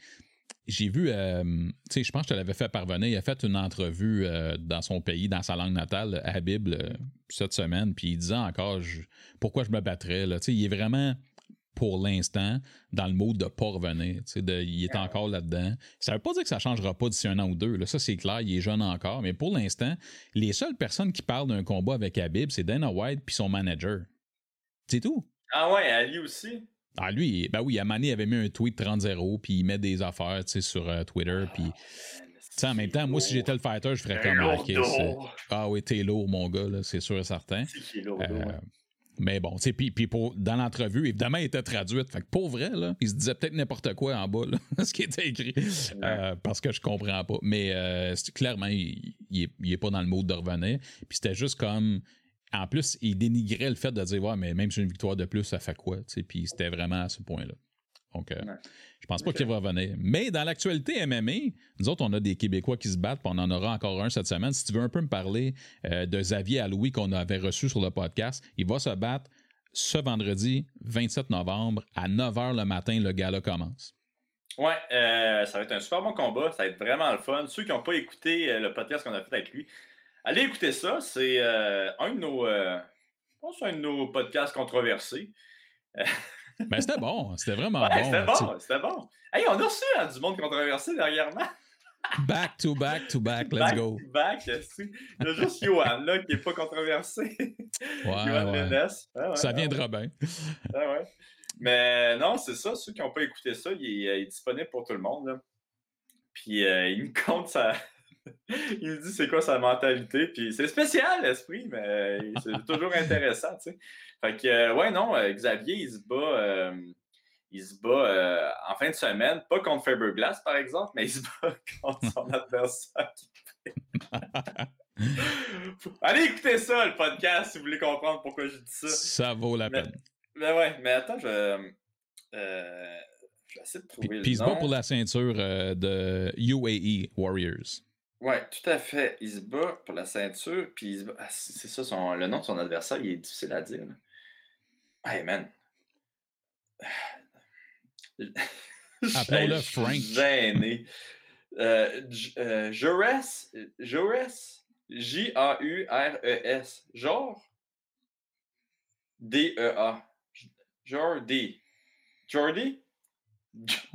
j'ai vu, euh, tu sais, je pense que je te l'avais fait parvenir. Il a fait une entrevue euh, dans son pays, dans sa langue natale, à Bible, euh, cette semaine. Puis il disait encore pourquoi je me battrais. Là. Tu sais, il est vraiment, pour l'instant, dans le mode de pas revenir. Tu sais, il est encore là-dedans. Ça veut pas dire que ça changera pas d'ici un an ou deux. Là. Ça, c'est clair. Il est jeune encore. Mais pour l'instant, les seules personnes qui parlent d'un combat avec Habib, c'est Dana White puis son manager. C'est tout. Ah ouais, Ali aussi. Ah, lui, ben oui, Mané avait mis un tweet 30-0, puis il met des affaires sur euh, Twitter, puis. sais, en même temps, moi, si j'étais le fighter, je ferais comme. Ah, ok, ah oui, t'es lourd, mon gars, c'est sûr et certain. Lourd, euh, Mais bon, tu sais, puis, dans l'entrevue, évidemment, il était traduite. Fait que pour vrai, là, il se disait peut-être n'importe quoi en bas, là, (laughs) ce qui était écrit. Euh, parce que je comprends pas. Mais euh, c'est- clairement, il, il, est, il est pas dans le mode de revenir. Puis c'était juste comme. En plus, il dénigrait le fait de dire, ouais, mais même si j'ai une victoire de plus, ça fait quoi? Tu sais, Puis c'était vraiment à ce point-là. Donc, euh, Ouais. je pense pas qu'il va revenir. Mais dans l'actualité MMA, nous autres, on a des Québécois qui se battent, puis on en aura encore un cette semaine. Si tu veux un peu me parler euh, de Xavier Aloui qu'on avait reçu sur le podcast, il va se battre ce vendredi 27 novembre à 9h le matin. Le gala commence. Ouais, euh, ça va être un super bon combat. Ça va être vraiment le fun. Ceux qui n'ont pas écouté euh, le podcast qu'on a fait avec lui, allez écouter ça. C'est euh, un de nos. euh, je pense un de nos podcasts controversés. (laughs) Ben, c'était bon. C'était vraiment Ouais, bon. c'était bon, c'était bon. Hey, on a reçu hein, du monde controversé dernièrement. (laughs) Back to back to back. Let's Back go. to Back. Il y a juste Johan là, qui n'est pas controversé. Ouais, (laughs) Johan ouais. Ça bien. Ah ouais. Mais non, c'est ça. Ceux qui n'ont pas écouté ça, il est, euh, il est disponible pour tout le monde. là. Puis euh, il me compte sa. (laughs) il me dit c'est quoi sa mentalité? Puis c'est spécial, l'esprit, mais euh, c'est (laughs) toujours intéressant, tu sais. Fait que, euh, ouais, non, euh, Xavier, il se bat. euh, il se bat en fin de semaine, pas contre Faberglass par exemple, mais il se bat (laughs) contre son adversaire. Allez écouter ça, le podcast, si vous voulez comprendre pourquoi je dis ça. Ça vaut la Mais- peine. Mais ouais, mais attends, je, je vais essayer de trouver Puis, le il se bat pour la ceinture de UAE Warriors. Ouais, tout à fait. Il se bat pour la ceinture, puis il se bat- ah, c'est ça, son... le nom de son adversaire, il est difficile à dire. Hey, man. Appelons-le (laughs) Je suis Frank. Gêné. Euh, euh, Jaures, Jaures, J-A-U-R-E-S. Genre D-E-A. Jordi. Jordi?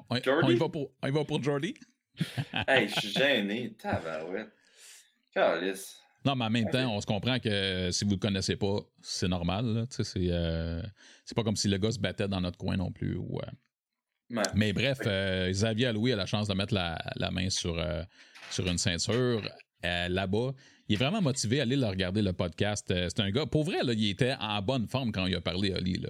On, Jordy? on y va pour, on y va pour Jordy? (laughs) Hey, je suis gêné. Tabarouette. Calice. Non, mais en même Ok. temps, on se comprend que si vous le connaissez pas, c'est normal. C'est euh, c'est pas comme si le gars se battait dans notre coin non plus. ou, euh. Ouais. Mais bref, euh, Xavier Aloui a la chance de mettre la, la main sur, sur une ceinture là-bas. Il est vraiment motivé à aller le regarder, le podcast. C'est un gars, pour vrai, là, il était en bonne forme quand il a parlé à Oli. Là.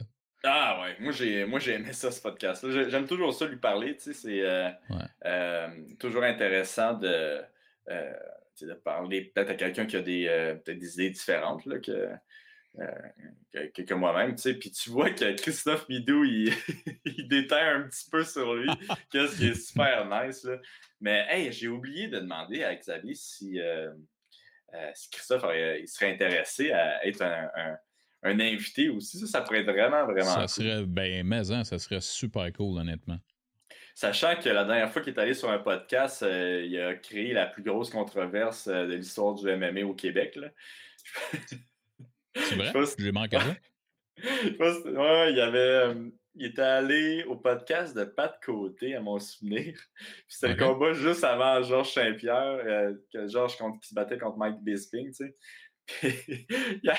Ah ouais, moi j'ai moi j'ai aimé ça ce podcast. J'aime toujours ça lui parler, tu sais, c'est euh, Ouais. euh, toujours intéressant de euh, de parler peut-être à quelqu'un qui a des des idées différentes là, que, que, moi-même, tu sais. Puis tu vois que Christophe Midou, il, (laughs) il déterre un petit peu sur lui, (laughs) qu'est-ce qui est super nice là. Mais hey, j'ai oublié de demander à Xavier si, si Christophe il serait intéressé à être un, un- un invité aussi. Ça, ça pourrait être vraiment, vraiment Ça cool. serait, ben, mais hein, ça serait super cool, honnêtement. Sachant que la dernière fois qu'il est allé sur un podcast, euh, il a créé la plus grosse controverse euh, de l'histoire du MMA au Québec. Là. C'est vrai? Je pense- J'ai manqué ça? (laughs) Je ouais, il, avait, euh, il était allé au podcast de Pat Côté, à mon souvenir. C'était le combat juste avant Georges Saint-Pierre, euh, que Georges qui se battait contre Mike Bisping. Tu sais. (laughs) Puis, il y a-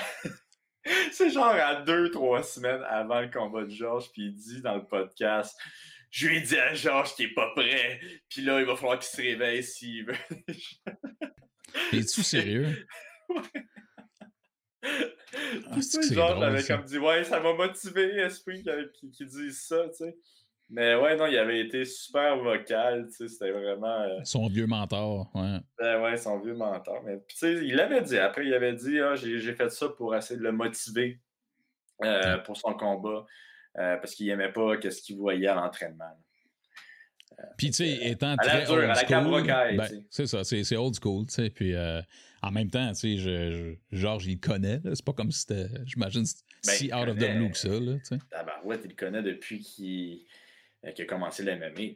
(laughs) C'est genre à deux, trois semaines avant le combat de Georges, puis il dit dans le podcast Je lui ai dit à Georges qu'il n'est pas prêt, puis là, il va falloir qu'il se réveille s'il veut. (laughs) Es-tu sérieux? (laughs) C'est Georges drôle, avait ça. comme dit Ouais, ça m'a motivé, Esprit, qu'il qu qu'il dise ça, tu sais. Mais ouais, non, il avait été super vocal, tu sais, c'était vraiment. euh, Son vieux mentor, ouais. ben ouais, son vieux mentor. Mais tu sais, il l'avait dit. Après, il avait dit ah, j'ai fait ça pour essayer de le motiver euh, pour son combat. euh, parce qu'il aimait pas qu'est-ce qu'il voyait à l'entraînement. Puis, tu sais, étant très dure, old à la school, ben, c'est ça, c'est old school, tu sais. Puis, euh, en même temps, tu sais, je, je- Georges, il connaît. C'est pas comme si c'était, j'imagine, Ben, si il out of the blue que ça, là, tu sais. Tabarouette, il le connaît depuis qu'il euh, qu'il a commencé le MMA,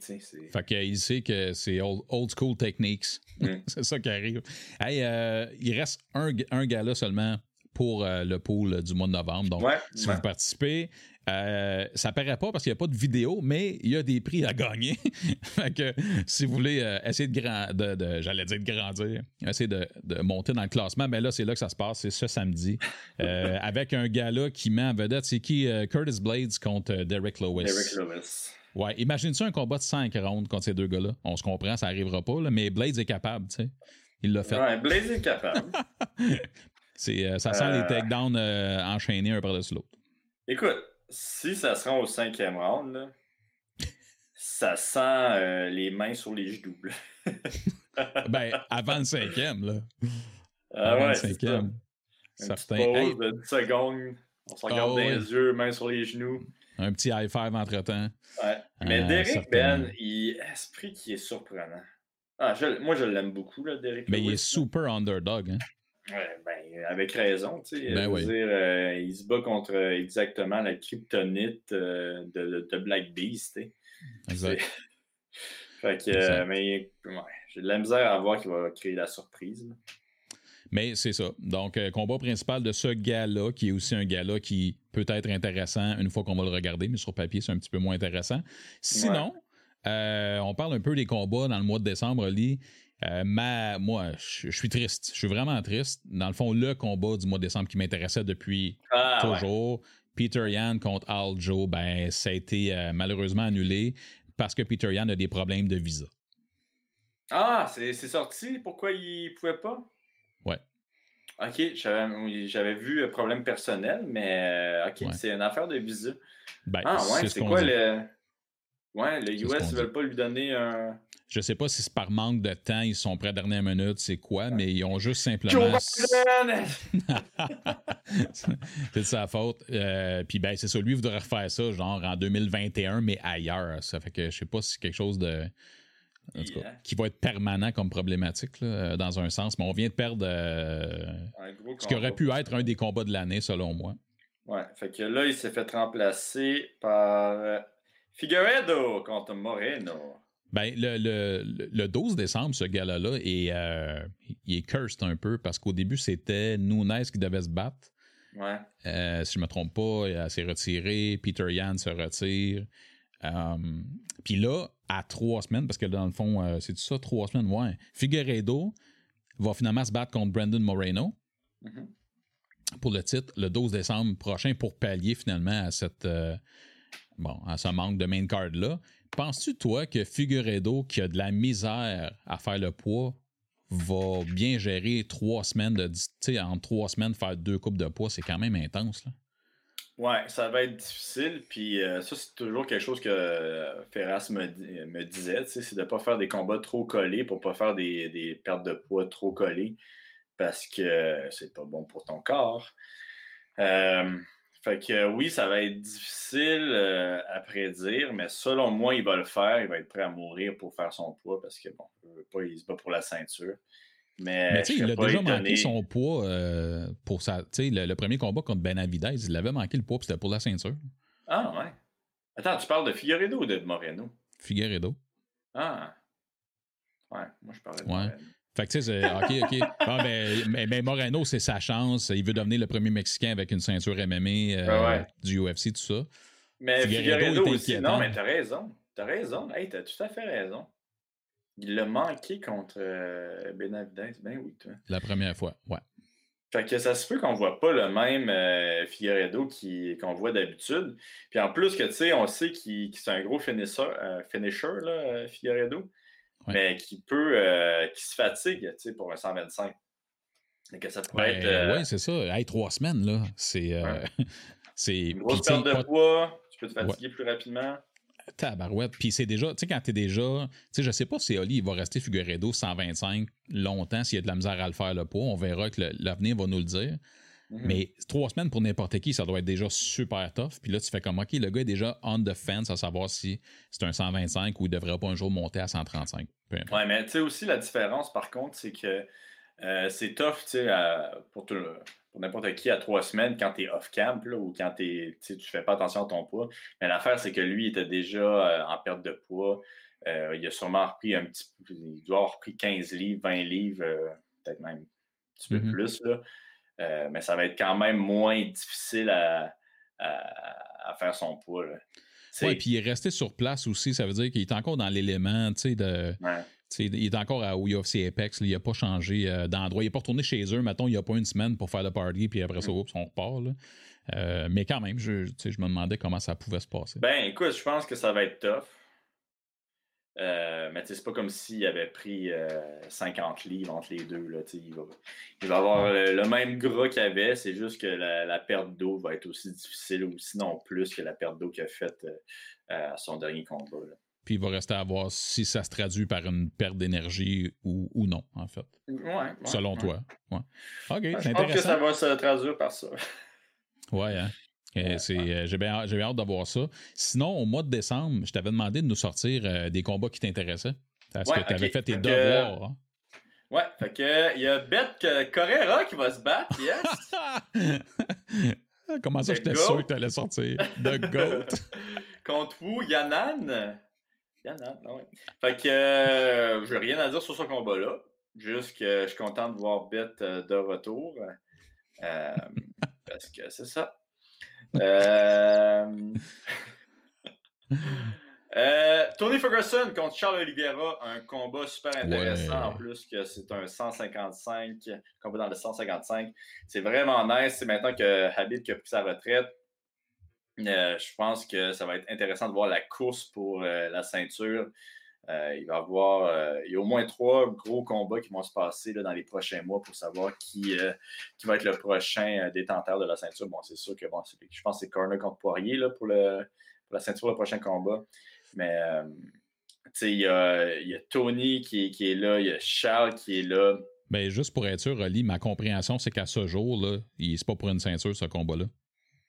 Fait qu'il sait que c'est old, old school techniques. Mm. (laughs) c'est ça qui arrive. Hey, euh, il reste un, un gala seulement pour euh, le pool du mois de novembre. Donc, Ouais, si ouais. vous participez, euh, ça paraît pas parce qu'il n'y a pas de vidéo, mais il y a des prix à gagner. (laughs) fait que si vous voulez euh, essayer de, grand, de, de- j'allais dire de grandir, essayer de, de monter dans le classement, mais là, c'est là que ça se passe, c'est ce samedi, (laughs) euh, avec un gala qui met en vedette, c'est qui? Euh, Curtis Blades contre euh, Derek Lewis. Derek Lewis. Ouais, imagine-tu un combat de 5 rounds contre ces deux gars-là? On se comprend, ça arrivera pas, là, mais Blades est capable, tu sais. Il l'a fait. Ouais, Blaze est capable. (laughs) C'est, euh, ça sent Euh. les takedowns euh, enchaînés un par-dessus l'autre. Écoute, si ça se rend au cinquième round, là, ça sent euh, les mains sur les genoux. (laughs) ben, avant le cinquième, là. Ah avant ouais, le c'est ça. cinquième. Une Certain. petite Hey, pause de 10 secondes. On se regarde Ah dans ouais. les yeux, mains sur les genoux. Un petit high five entre-temps. Ouais. Mais Ah, Derek. Ben, il esprit qui est surprenant. Ah, je- moi, je l'aime beaucoup, là, Derek. Mais il est là. super underdog. Hein? Ouais, ben, avec raison, tu sais. Ben oui. dire, euh, il se bat contre euh, exactement la kryptonite euh, de, de Black Beast, tu. Exact. (laughs) Fait que, Exact. euh, mais ouais, j'ai de la misère à voir qu'il va créer la surprise. là. Mais c'est ça. Donc, euh, combat principal de ce gars-là, qui est aussi un gars-là qui peut être intéressant une fois qu'on va le regarder, mais sur papier, c'est un petit peu moins intéressant. Sinon, euh, on parle un peu des combats dans le mois de décembre, Lee. Euh, ma- moi, je suis triste. Je suis vraiment triste. Dans le fond, le combat du mois de décembre qui m'intéressait depuis Ah, ouais. toujours, Peter Yan contre Al Joe, ben, ça a été euh, malheureusement annulé parce que Peter Yan a des problèmes de visa. Ah, c'est c'est sorti? Pourquoi il pouvait pas? Ok, j'avais vu euh, problème personnel, mais euh, ok, Ouais. c'est une affaire de visa. Ben, Ah ouais, ce c'est quoi dit. le. Ouais, le US, ils veulent pas lui donner un. Je sais pas si c'est par manque de temps, ils sont prêts à la dernière minute, c'est quoi, mais ils ont juste simplement. (laughs) C'est de sa faute. Euh, Puis ben, c'est ça, lui voudrait refaire ça, genre en 2021, mais ailleurs. Ça fait que je sais pas si c'est quelque chose de. En tout cas, Yeah. qui va être permanent comme problématique, là, euh, dans un sens. Mais on vient de perdre euh, ce qui aurait pu être un des combats de l'année, selon moi. Ouais, fait que là, il s'est fait remplacer par euh, Figueredo contre Moreno. Ben, le, le, le- le 12 décembre, ce gars-là, là, est, euh, il est cursed un peu parce qu'au début, c'était Nunes qui devait se battre. Ouais. Euh, si je me trompe pas, elle s'est retirée. Peter Yan se retire. Puis là, à trois semaines, parce que dans le fond, euh, c'est ça, trois semaines, ouais. Figueredo va finalement se battre contre Brandon Moreno Mhm. pour le titre le 12 décembre prochain pour pallier finalement à cette euh, bon à ce manque de main card là. Penses-tu toi que Figueredo qui a de la misère à faire le poids va bien gérer trois semaines de tu sais en trois semaines faire deux coupes de poids c'est quand même intense là? Ouais, ça va être difficile. Puis euh, ça, c'est toujours quelque chose que euh, Ferras me, di- me disait, c'est de ne pas faire des combats trop collés pour pas faire des, des pertes de poids trop collées parce que euh, c'est pas bon pour ton corps. Euh, fait que euh, oui, ça va être difficile euh, à prédire, mais selon moi, il va le faire. Il va être prêt à mourir pour faire son poids parce que bon, il se bat pour la ceinture. Mais, Mais tu sais, je il a déjà étonné. manqué son poids euh, pour sa tu sais le, le premier combat contre Benavidez, il avait manqué le poids puis c'était pour la ceinture. Ah ouais. Attends, tu parles de Figueredo ou de Moreno? Figueredo. Ah. Ouais, moi je parlais de Ouais. Moreno. Fait que tu sais, OK, OK. (laughs) Ah, ben, mais, mais Moreno, c'est sa chance. Il veut devenir le premier Mexicain avec une ceinture MMA euh, ouais. du UFC, tout ça. Mais Figueredo Figueredo aussi, non, mais t'as raison. T'as raison. Hey, t'as tout à fait raison. Il l'a manqué contre euh, Benavidez. Ben oui, toi. La première fois, ouais. Fait que ça se peut qu'on voit pas le même euh, Figueredo qu'on voit d'habitude. Puis en plus que, tu sais, on sait qu'il qu'il- c'est un gros finisher, euh, finisher là, euh, Figueredo, Ouais. mais qui peut, qui se fatigue, tu sais, pour un 125. Et que ça pourrait Ben, être ouais, c'est ça. Hey, trois semaines, là. C'est. Ouais. (laughs) c'est. une grosse perte de pas- poids, tu peux te fatiguer plus rapidement. Tabarouette. Puis c'est déjà, tu sais, quand t'es déjà, tu sais, je sais pas si Oli il va rester Figueredo 125 longtemps s'il y a de la misère à le faire le poids. On verra que l'avenir va nous le dire. Mhm. Mais trois semaines pour n'importe qui, ça doit être déjà super tough. Puis là, tu fais comme, OK, le gars est déjà on the fence à savoir si c'est un 125 ou il devrait pas un jour monter à 135. Peu importe. Ouais, mais tu sais aussi la différence par contre, c'est que euh, c'est tough, tu sais, pour, tout le- pour n'importe qui à trois semaines quand tu es off-camp ou quand tu tu fais pas attention à ton poids. Mais l'affaire, c'est que lui, il était déjà euh, en perte de poids. Euh, il a sûrement repris un petit peu, il doit avoir repris 15 livres, 20 livres, euh, peut-être même un petit peu Mhm. plus. Là. Mais ça va être quand même moins difficile à, à- à faire son poids. là. Ouais, puis il est resté sur place aussi. Ça veut dire qu'il est encore dans l'élément, tu sais, de. ouais. Il est encore à UFC Apex, là, il n'a pas changé euh, d'endroit. Il n'est pas retourné chez eux, mettons, il n'y a pas une semaine pour faire le party, puis après ça, Mm. oups, on repart. là. Euh, mais quand même, je, me demandais comment ça pouvait se passer. Ben, écoute, je pense que ça va être tough. Euh, mais c'est pas comme s'il avait pris 50 livres entre les deux. Là, il, va, il va avoir le, même gras qu'il avait, c'est juste que la, perte d'eau va être aussi difficile ou sinon plus que la perte d'eau qu'il a faite à son dernier combat. Puis il va rester à voir si ça se traduit par une perte d'énergie ou, non, en fait. Ouais. Selon toi. Ouais. OK, c'est intéressant. Je pense que ça va se traduire par ça. (laughs) Ouais, hein? Euh, j'ai bien, hâte de voir ça. Sinon, au mois de décembre, je t'avais demandé de nous sortir euh, des combats qui t'intéressaient. Parce que tu avais fait tes devoirs. Hein? Ouais, fait que il y a Beth Correra qui va se battre, yes! (laughs) Comment ça, j'étais sûr que tu allais sortir? The GOAT. (laughs) Contre vous, Yanan? Ah ouais. Fait que euh, je n'ai rien à dire sur ce combat-là. Juste que je suis content de voir Beth de retour. (laughs) parce que c'est ça. Euh, (laughs) euh... Tony Ferguson contre Charles Oliveira, un combat super intéressant en plus que c'est un 155, combat dans le 155. C'est vraiment nice. C'est maintenant que Habib a pris sa retraite. Euh, je pense que ça va être intéressant de voir la course pour euh, la ceinture. Euh, il va y avoir il y a au moins trois gros combats qui vont se passer là, dans les prochains mois pour savoir qui, qui va être le prochain détenteur de la ceinture. Bon, c'est sûr que je pense que c'est Corner contre Poirier là, pour, pour la ceinture, le prochain combat. Mais il y a, il y a Tony qui, est là, il y a Charles qui est là. Mais ben, juste pour être sûr, Oli, ma compréhension, c'est qu'à ce jour, là, c'est pas pour une ceinture, ce combat-là.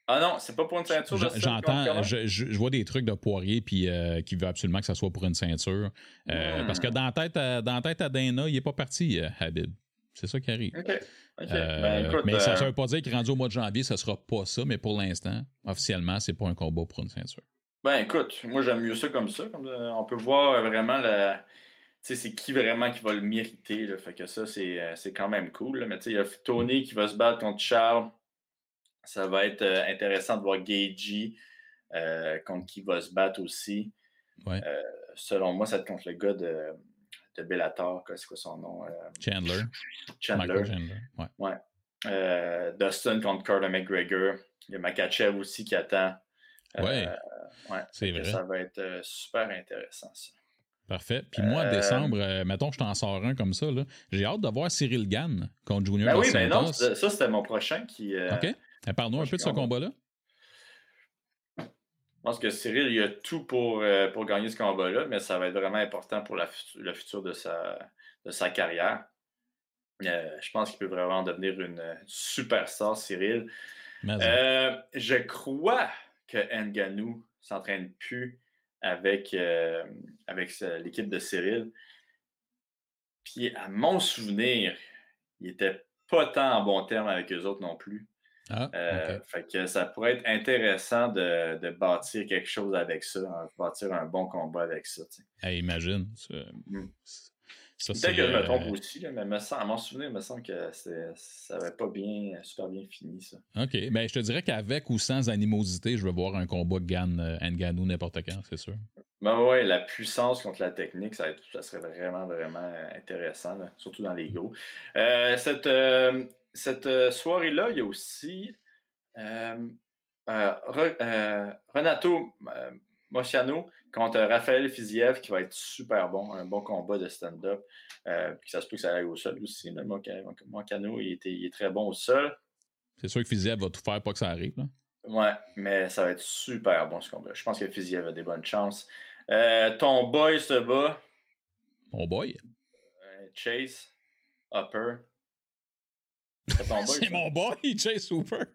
Ah non, c'est pas pour une ceinture. J'entends, je, vois des trucs de Poirier puis euh, qui veut absolument que ça soit pour une ceinture. Euh, parce que dans la tête, à, dans tête à Dana, il n'est pas parti, euh, Habib. C'est ça qui arrive. Ben, mais ça ne veut pas dire qu'il rendu au mois de janvier, ça sera pas ça, mais pour l'instant, officiellement, c'est pas un combat pour une ceinture. Ben écoute, moi j'aime mieux ça comme ça. on peut voir vraiment la. c'est qui vraiment qui va le mériter. Fait que ça, c'est quand même cool. Mais il y a Tony qui va se battre contre Charles. Ça va être euh, intéressant de voir Gagey euh, contre qui va se battre aussi. Euh, selon moi, ça va être contre le gars de, de Bellator. C'est quoi son nom? Chandler. Chandler. Ouais. Dustin contre Carter McGregor. Il y a Makachev aussi qui attend. ouais. C'est vrai. Ça va être super intéressant, ça. Parfait. Puis moi, en décembre, mettons que je t'en sors un comme ça, j'ai hâte de voir Cyril Gann contre Junior ben oui, mais non, ça, c'était mon prochain qui. OK. Eh, parle-nous un peu de ce combat-là. Je pense que Cyril, il a tout pour, euh, pour gagner ce combat-là, mais ça va être vraiment important pour la, le futur de sa, de sa carrière. Euh, je pense qu'il peut vraiment devenir une superstar, Cyril. Euh, je crois que Nganou s'entraîne plus avec, avec l'équipe de Cyril. Puis, à mon souvenir, il était pas tant en bon terme avec eux autres non plus. Ah, euh, fait que ça pourrait être intéressant de, de, bâtir quelque chose avec ça, hein, bâtir un bon combat avec ça. imagine. Mmh. Peut-être que je me trompe euh, aussi, mais me à mon souvenir, il me semble que ça n'avait pas bien, super bien fini, ça. OK. Ben, je te dirais qu'avec ou sans animosité, je veux voir un combat Gan euh, Nganou n'importe quand, c'est sûr. Ben ouais, la puissance contre la technique, ça, ça serait vraiment, vraiment intéressant, surtout dans les go. cette cette euh, soirée-là, il y a aussi euh, euh, Renato Mociano contre Raphaël Fiziev qui va être super bon, un bon combat de stand-up. puis ça se peut que ça aille au sol aussi. Mociano, il, il est très bon au sol. C'est sûr que Fiziev va tout faire pour que ça arrive. Là. Ouais, mais ça va être super bon ce combat. Je pense que Fiziev a des bonnes chances. ton boy se bat. Mon boy? Chase, Upper. C'est (laughs) mon boy, (laughs) Chase Hooper.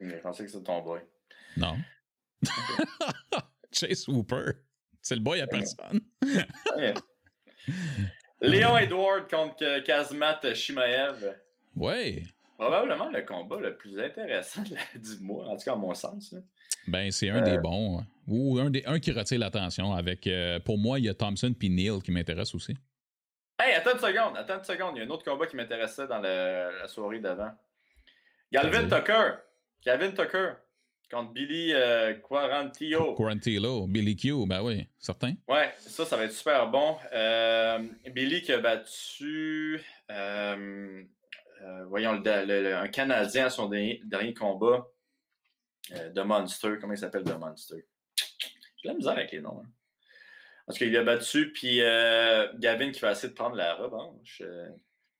je pensais que c'était ton boy. Non. (laughs) Chase Hooper. C'est le boy à personne. Léon Edward contre Kazmat Shimaev. Ouais. Probablement le combat le plus intéressant du mois, en tout cas à mon sens. Ben, c'est un des euh. bons. Hein. Ou un, des, un qui retire l'attention. Avec, euh, pour moi, il y a Thompson puis Neil qui m'intéresse aussi. Une seconde, attends une seconde. Il y a un autre combat qui m'intéressait dans la soirée d'avant. Galvin Tucker. Galvin Tucker contre Billy euh, Quarantillo. Quarantillo, Billy Q, ben oui, certain. Ouais, ça, ça va être super bon. Euh, Billy qui a battu, euh, voyons, le, un Canadien à son dernier, dernier combat. The Monster, comment il s'appelle The Monster? J'ai la misère avec les noms. Hein. Parce qu'il a battu, puis euh, Gavin qui va essayer de prendre la revanche. Euh,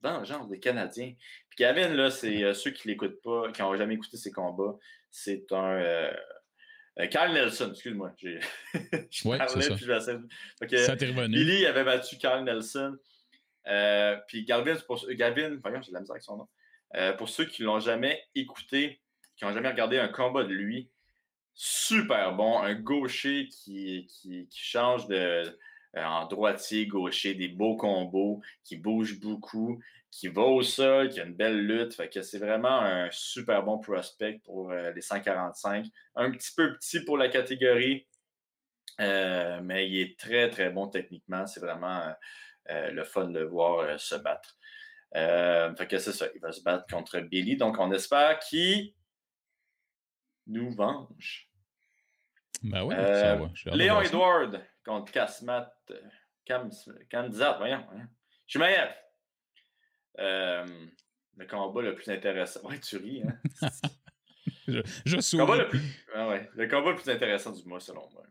vengeance des Canadiens. Puis Gavin, là, c'est euh, ceux qui ne l'écoutent pas, qui n'ont jamais écouté ses combats. C'est un. Euh, Carl Nelson, excuse-moi. (laughs) je ouais, parlais, puis je ça t'est revenu. Billy avait battu Carl Nelson. puis Gavin, pour, Gavin, par exemple, j'ai de la misère avec son nom. pour ceux qui ne l'ont jamais écouté, qui n'ont jamais regardé un combat de lui, super bon. Un gaucher qui, qui, change de, euh, en droitier, gaucher, des beaux combos, qui bouge beaucoup, qui va au sol, qui a une belle lutte. C'est vraiment un super bon prospect pour euh, les 145. Un petit peu petit pour la catégorie, euh, mais il est très, très bon techniquement. C'est vraiment le fun de le voir se battre. fait que c'est ça, il va se battre contre Billy. Donc, on espère qu'il nous venge. Ben oui, ça va. Léon Edward contre Kasmat. Cam, voyons. voyons. Chumaev. Euh, le combat le plus intéressant. Ouais, tu ris, hein? (laughs) je, je souris. Le, plus... Ah ouais. le combat le plus intéressant du mois, selon moi.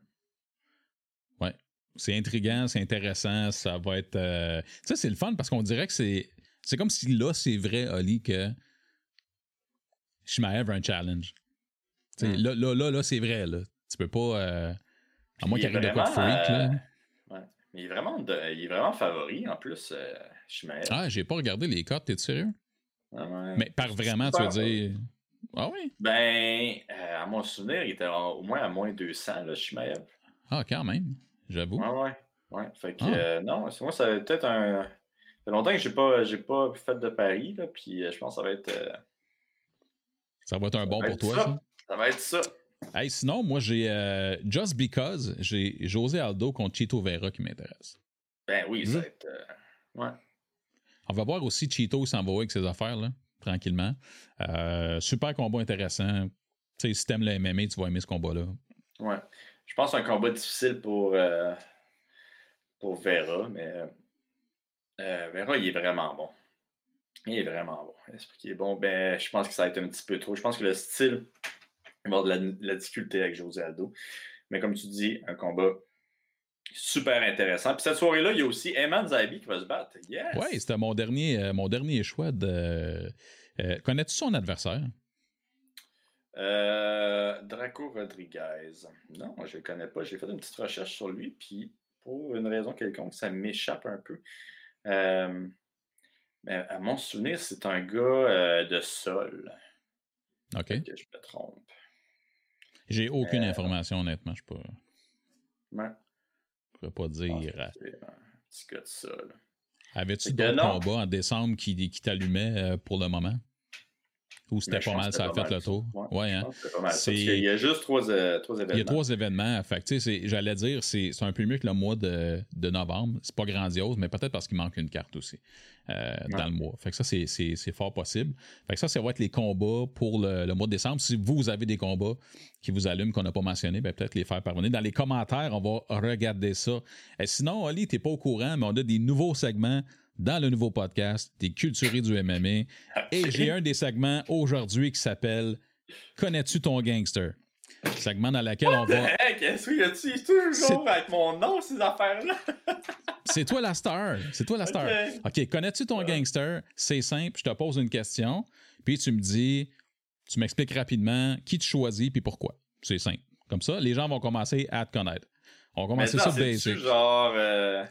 Ouais. C'est intriguant, c'est intéressant. Ça va être. Euh... Tu sais, c'est le fun parce qu'on dirait que c'est. C'est comme si là, c'est vrai, Oli, que Shimaev a un challenge. Hmm. Là, là, là, là c'est vrai. Là. Tu peux pas. Euh, à moins qu'il arrive de quoi de freak. Là. Euh, ouais. Mais il est, vraiment il est vraiment favori en plus, euh, Ah, j'ai pas regardé les cotes, t'es sérieux? Ah Mais par vraiment, tu veux dire. Ah oui? Ben, euh, à mon souvenir, il était au moins à moins 200, là, Shimaev. Ah, quand même, j'avoue. Ouais, ouais. Ouais, fait que, ah. non, moi, ça va peut-être un. Ça fait longtemps que j'ai pas, j'ai pas fait de Paris, là, puis je pense que ça va être. Ça va être un bon pour toi, ça? Ça va être ça. Hey, sinon, moi, j'ai euh, Just Because, j'ai José Aldo contre Chito Vera qui m'intéresse. Ben oui, ça va être. Euh, ouais. On va voir aussi Chito s'en va avec ses affaires, là, tranquillement. Euh, super combat intéressant. Tu sais, si t'aimes le MMA, tu vas aimer ce combat-là. Ouais. Je pense que c'est un combat difficile pour, pour Vera, mais Vera, il est vraiment bon. Il est vraiment bon. Qui est bon, ben, je pense que ça a été un petit peu trop. Je pense que le style va avoir de la, difficulté avec José Aldo. Mais comme tu dis, un combat super intéressant. Puis cette soirée-là, il y a aussi Eman Zabi qui va se battre. Yes! Oui, c'était mon dernier, euh, mon dernier choix de. Euh, connais-tu son adversaire? Euh, Draco Rodriguez. Non, je ne le connais pas. J'ai fait une petite recherche sur lui, puis pour une raison quelconque, ça m'échappe un peu. mais à mon souvenir, c'est un gars de sol. OK. Que je me trompe. J'ai aucune euh, information, honnêtement. Je peux. Ouais. Je pourrais pas dire. un petit gars de ça. Avais-tu d'autres combats en décembre qui, qui t'allumaient euh, pour le moment? Ou c'était pas mal, ça a fait le tour? Ouais, hein? Il y a juste trois, euh, trois, événements. Il y a trois événements. J'allais dire, c'est un peu mieux que le mois de, de novembre. C'est pas grandiose, mais peut-être parce qu'il manque une carte aussi. Euh, dans le mois. Fait que ça, c'est fort possible. Fait que ça, ça va être les combats pour le, mois de décembre. Si vous avez des combats qui vous allument, qu'on n'a pas mentionné, ben peut-être les faire parvenir. Dans les commentaires, on va regarder ça. Et sinon, Oli, t'es pas au courant, mais on a des nouveaux segments dans le nouveau podcast des culturés du MMA. Et j'ai un des segments aujourd'hui qui s'appelle Connais-tu ton gangster? Segment dans lequel on va. Qu'est-ce qu'il y a-tu toujours avec mon nom, ces affaires-là? (laughs) c'est toi la star. C'est toi la star. OK, connais-tu ton gangster? C'est simple, je te pose une question, puis tu me dis, tu m'expliques rapidement qui tu choisis puis pourquoi. C'est simple. Comme ça, les gens vont commencer à te connaître. On va commencer ça basic. genre. Euh,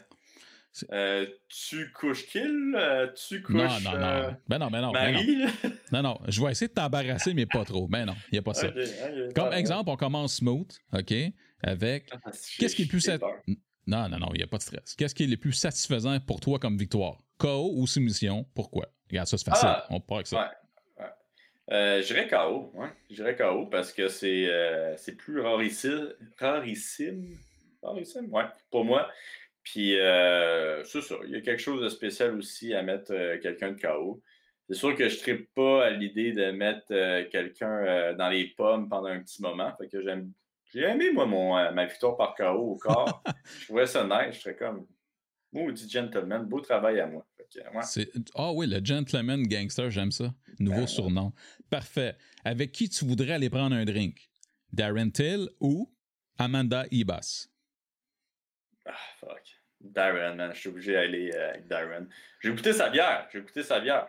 euh, tu couches kill? Euh, tu couches. Non, non, non. Euh, ben non, ben non. Ben Marie? (laughs) non. non. je vais essayer de t'embarrasser, mais pas trop. Ben non, il n'y a pas ça. Comme exemple, on commence smooth, OK? Avec. Ah, qu'est-ce qui est plus. Non, non, non, il n'y a pas de stress. Qu'est-ce qui est le plus satisfaisant pour toi comme victoire? KO ou soumission? Pourquoi? Regarde, ça, c'est facile. Ah, on part avec ça. Ouais. ouais. je dirais KO. Ouais. Je dirais KO parce que c'est, c'est plus rarissime. Rarissime. Rarissime, ouais, pour moi. Puis, euh, c'est ça. Il y a quelque chose de spécial aussi à mettre euh, quelqu'un de KO. C'est sûr que je ne pas à l'idée de mettre euh, quelqu'un dans les pommes pendant un petit moment. Fait que j'aime. J'ai aimé, moi, mon, ma victoire par KO au corps. (laughs) je trouvais ça nice. Je serais comme. Maudit gentleman, beau travail à moi. Ah oui, le gentleman gangster, j'aime ça. Nouveau ben, surnom. Parfait. Avec qui tu voudrais aller prendre un drink? Darren Till ou Amanda Ibas? Ah. Darren, man. Je suis obligé d'aller euh, avec Darren. J'ai goûté sa bière. J'ai goûté sa bière.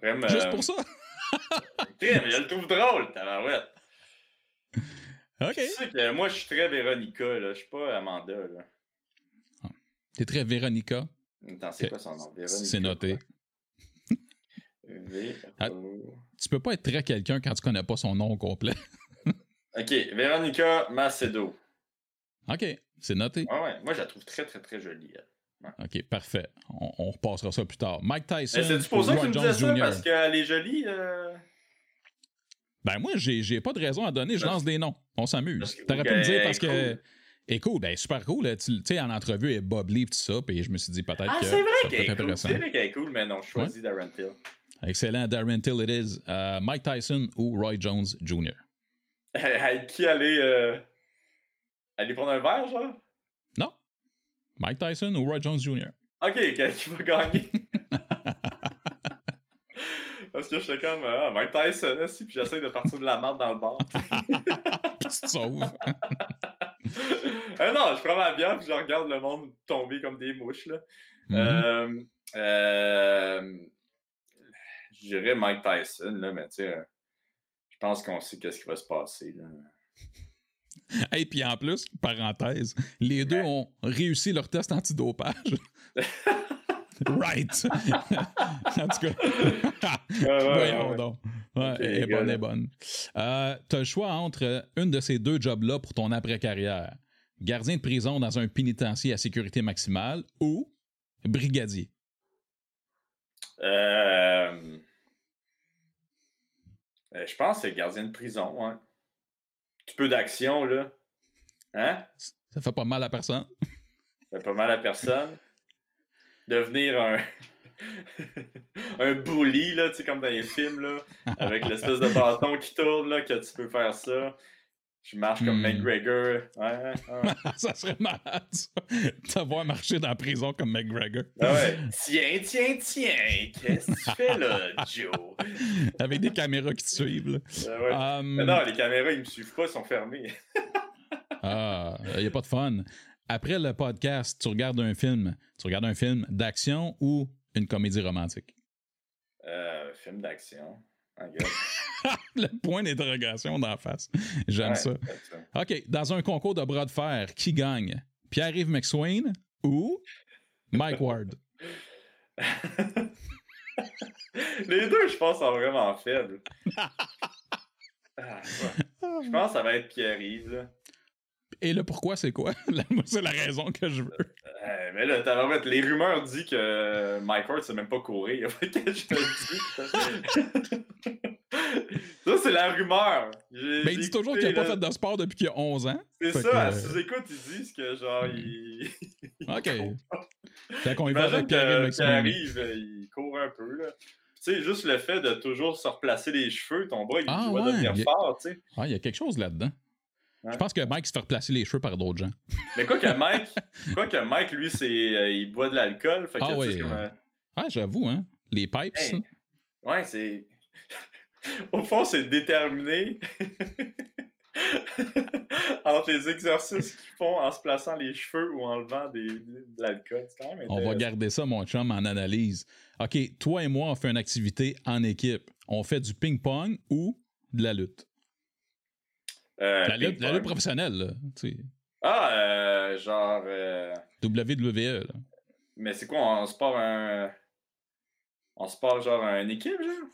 Vraiment. Juste pour ça? (laughs) mais je le trouve drôle, tabarouette. OK. Tu sais que moi, je suis très Véronica, là. Je suis pas Amanda, là. T'es très Véronica. Attends, c'est quoi son nom? Véronica. C'est noté. Ah. Tu peux pas être très quelqu'un quand tu connais pas son nom au complet. (laughs) Ok, Véronica Macedo. OK, c'est noté. Ouais, ouais. Moi, je la trouve très, très, très jolie. elle. OK, parfait. On, on repassera ça plus tard. Mike Tyson. Ou pour ça que Roy tu me Jones disais ça? Jr.? Parce qu'elle est jolie? euh? Ben moi, j'ai pas de raison à donner, je lance des noms. On s'amuse. T'aurais pu me dire parce que. cool. Et cool, ben super cool. Tu sais, en entrevue, elle est Bob Lee, tout ça, puis je me suis dit peut-être Ah, que c'est vrai qu'elle est cool. intéressant. C'est vrai qu'elle est cool, mais non, je choisis Darren Till. Excellent, Darren Till it is. Euh, Mike Tyson ou Roy Jones Jr. Avec (laughs) qui aller. Euh... Aller prendre un verre, genre? Non. Mike Tyson ou Roy Jones Jr. Ok, qui qui va gagner? (laughs) Parce que j'étais comme, ah, Mike Tyson, aussi, puis j'essaie de partir de la merde dans le bar. (laughs) tu te sauves. ah (laughs) non, je prends ma bière, puis je regarde le monde tomber comme des mouches, là. Mhm. Euh, euh, je dirais Mike Tyson, là, mais tu sais, euh, je pense qu'on sait qu'est-ce qui va se passer, là. (laughs) Et puis en plus, parenthèse, les deux ont réussi leur test antidopage. (laughs) right. (laughs) en tout cas. ouais, Voyons ouais. donc. Ouais, Ok, elle est bonne, elle là. est bonne. Euh, T'as le choix entre euh, une de ces deux jobs-là pour ton après-carrière. Gardien de prison dans un pénitencier à sécurité maximale ou brigadier. Euh, euh, je pense que c'est gardien de prison, ouais. Petit peu d'action, là. Hein? Ça fait pas mal à personne. Ça fait pas mal à personne. Devenir un. (laughs) un bully, là, tu sais, comme dans les films, là. Avec l'espèce de bâton qui tourne, là, que tu peux faire ça. Je marche comme Hmm. McGregor. Ouais, ouais. (laughs) ça serait malade, ça. T'avoir marché dans la prison comme McGregor. Ah ouais. Tiens, tiens, tiens. Qu'est-ce que tu fais là, Joe? (laughs) Avec des caméras qui te suivent. là. Ah ouais. Um, Mais non, les caméras, ils me suivent pas, ils sont fermés. (laughs) Ah, il n'y a pas de fun. Après le podcast, tu regardes un film. Tu regardes un film d'action ou une comédie romantique? Euh, film d'action. (laughs) Le point d'interrogation d'en face. J'aime Ouais, ça. OK, dans un concours de bras de fer, qui gagne? Pierre-Yves McSwain ou Mike Ward? (laughs) Les deux, je pense, sont vraiment faibles. (laughs) Ah, ouais. Je pense que ça va être Pierre-Yves. Et le pourquoi, c'est quoi? (laughs) Moi, c'est la raison que je veux. Euh, mais là, t'as vraiment- les rumeurs disent que Mike Ward sait même pas courir. (laughs) Fait que je te le dis? (laughs) ça, c'est la rumeur. J'ai- Ben, il dit toujours qu'il n'a pas fait de sport depuis qu'il a 11 ans. C'est Fait ça, que- à sous-écoute, ils disent que genre, il. OK. Fait qu'on y va avec McSwain. Pierre-Yves, euh, il court un peu, là. Tu sais, juste le fait de toujours se replacer les cheveux, ton bras, il Ah, ouais, devenir il- fort, tu sais. Ah, il y a quelque chose là-dedans. Ouais. Je pense que Mike se fait replacer les cheveux par d'autres gens. Mais quoi que Mike, (laughs) quoi que Mike, lui, c'est, euh, il boit de l'alcool, fait que, Ah, sais, ouais, comme, euh, Ah, j'avoue, hein? Les pipes. Hey. Ouais, c'est. (laughs) Au fond, c'est déterminé (laughs) entre les exercices qu'ils font en se plaçant les cheveux ou en levant des, de l'alcool. C'est quand même On va garder ça, mon chum, en analyse. OK, toi et moi, on fait une activité en équipe. On fait du ping-pong ou de la lutte? Euh, La lutte, la professionnelle, là. Tu sais, Ah, euh, genre. euh, WWE, là. Mais c'est quoi, on se part un. On se part genre une équipe, genre?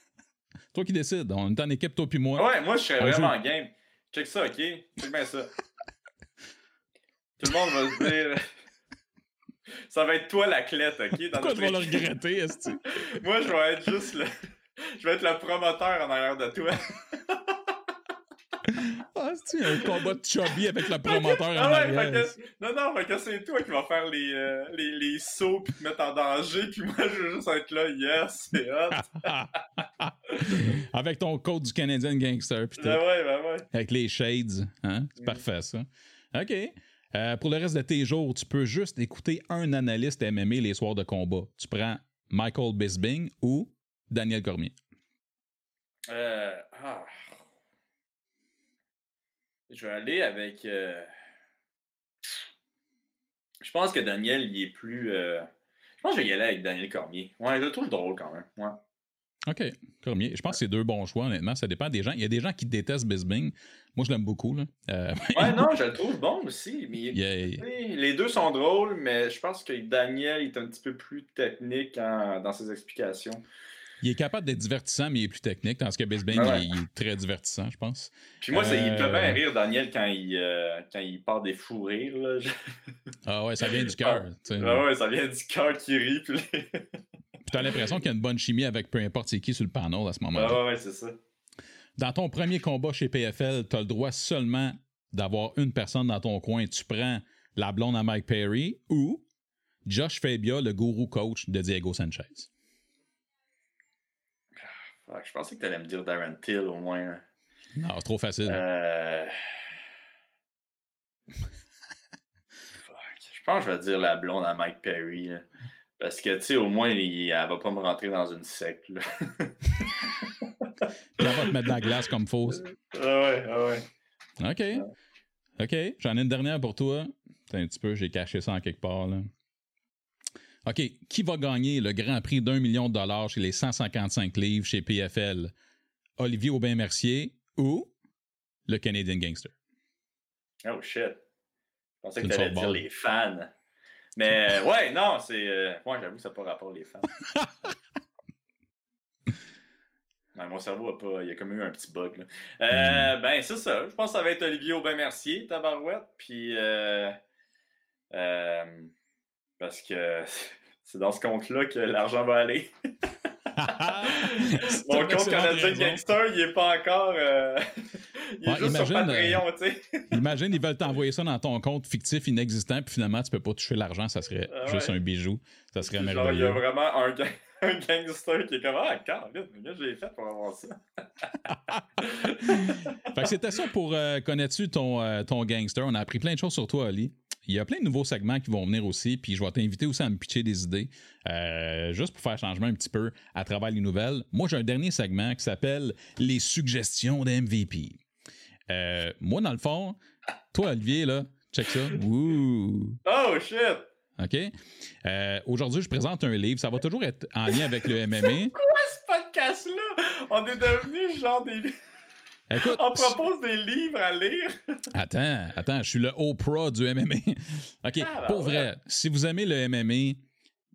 Toi qui décides. On est en équipe, toi puis moi. Ouais, moi, je serais On vraiment joue. game. Check ça, ok? Check bien ça. Tout le monde va se dire. (laughs) Ça va être toi l'athlète, ok? Dans Pourquoi tu vas le regretter, est Moi, je vais être juste le. (laughs) Je vais être le promoteur en arrière de toi. Un combat de chubby avec le promoteur en Ah ouais, fait arrière. que- Non, non, fait que c'est toi qui vas faire les, euh, les, les sauts puis te mettre en danger, puis moi, je veux juste être là, yes, c'est hot. (laughs) avec ton code du Canadian Gangster. tout. ben ouais, ben ouais. Avec les shades. Hein? C'est Mm. parfait, ça. OK. Euh, pour le reste de tes jours, tu peux juste écouter un analyste MMA les soirs de combat. Tu prends Michael Bisbing ou Daniel Cormier. Euh, ah. Je vais aller avec. euh, Je pense que Daniel, il est plus. Euh, je pense que je vais y aller avec Daniel Cormier. Ouais, je le trouve drôle quand même. Ouais. OK. Cormier. Je pense que c'est deux bons choix, honnêtement. Ça dépend des gens. Il y a des gens qui détestent Bisbing. Moi, je l'aime beaucoup. Là. Euh, ouais, non, (laughs) je le trouve bon aussi. Mais Les deux sont drôles, mais je pense que Daniel est un petit peu plus technique dans ses explications. Il est capable d'être divertissant, mais il est plus technique, tandis que Bisbing, il, est très divertissant, je pense. Puis moi, il peut bien euh, rire, Daniel, quand il, euh, quand il part des fous rires. Là. (laughs) ah ouais, ça vient du cœur. Ah ouais, ça vient du cœur qui rit. Puis, tu as l'impression qu'il y a une bonne chimie avec peu importe c'est qui sur le panneau à ce moment-là. Ah ouais, c'est ça. Dans ton premier combat chez PFL, tu as le droit seulement d'avoir une personne dans ton coin. Tu prends la blonde à Mike Perry ou Josh Fabia, le gourou coach de Diego Sanchez. Je pensais que tu allais me dire Darren Till au moins. Non, c'est trop facile. Euh... (laughs) je pense que je vais dire la blonde à Mike Perry. Parce que, tu sais, au moins, il, elle va pas me rentrer dans une secte. Là. (laughs) elle va te mettre dans la glace comme fausse. Ah ouais, ah ouais. OK. OK. J'en ai une dernière pour toi. un petit peu, j'ai caché ça en quelque part. Là. OK. Qui va gagner le grand prix d'un million de dollars chez les 155 livres chez PFL? Olivier Aubin-Mercier ou le Canadian Gangster? Oh shit. Je pensais que tu allais dire les fans. Mais euh, ouais, non, c'est. Euh, ouais, j'avoue, ça n'a pas rapport les fans. (laughs) mon cerveau a pas. Il y a comme eu un petit bug. Là. Euh, hmm. Ben, c'est ça. Je pense que ça va être Olivier Aubin-Mercier, Tabarouette. Puis. Parce que (laughs) c'est dans ce compte-là que l'argent va aller. (laughs) Mon compte canadien gangster, il n'est pas encore. Euh, (laughs) il est juste sur Patreon, tu sais. imagine, ils veulent t'envoyer ça dans ton compte fictif inexistant, puis finalement, tu peux pas toucher l'argent, ça serait ah juste un bijou. Ça serait merveilleux. il y a vraiment un, un, gangster qui est comme Ah, Caroline, j'ai fait pour avoir ça? fait que c'était ça pour euh, connais-tu ton, euh, ton gangster? On a appris plein de choses sur toi, Ali. Il y a plein de nouveaux segments qui vont venir aussi, puis je vais t'inviter aussi à me pitcher des idées, euh, juste pour faire changement un petit peu à travers les nouvelles. Moi, j'ai un dernier segment qui s'appelle Les suggestions d'MVP. Euh, moi, dans le fond, toi, Olivier, là, check ça. (laughs) Ouh. Oh, shit! OK? Euh, aujourd'hui, je présente un livre. Ça va toujours être en lien avec le MMA. (laughs) C'est quoi ce podcast-là? On est devenu genre des. On propose des livres à lire. (laughs) attends, attends, je suis le pro du MMA. (laughs) OK, ah, ben pour vrai, si vous aimez le MMA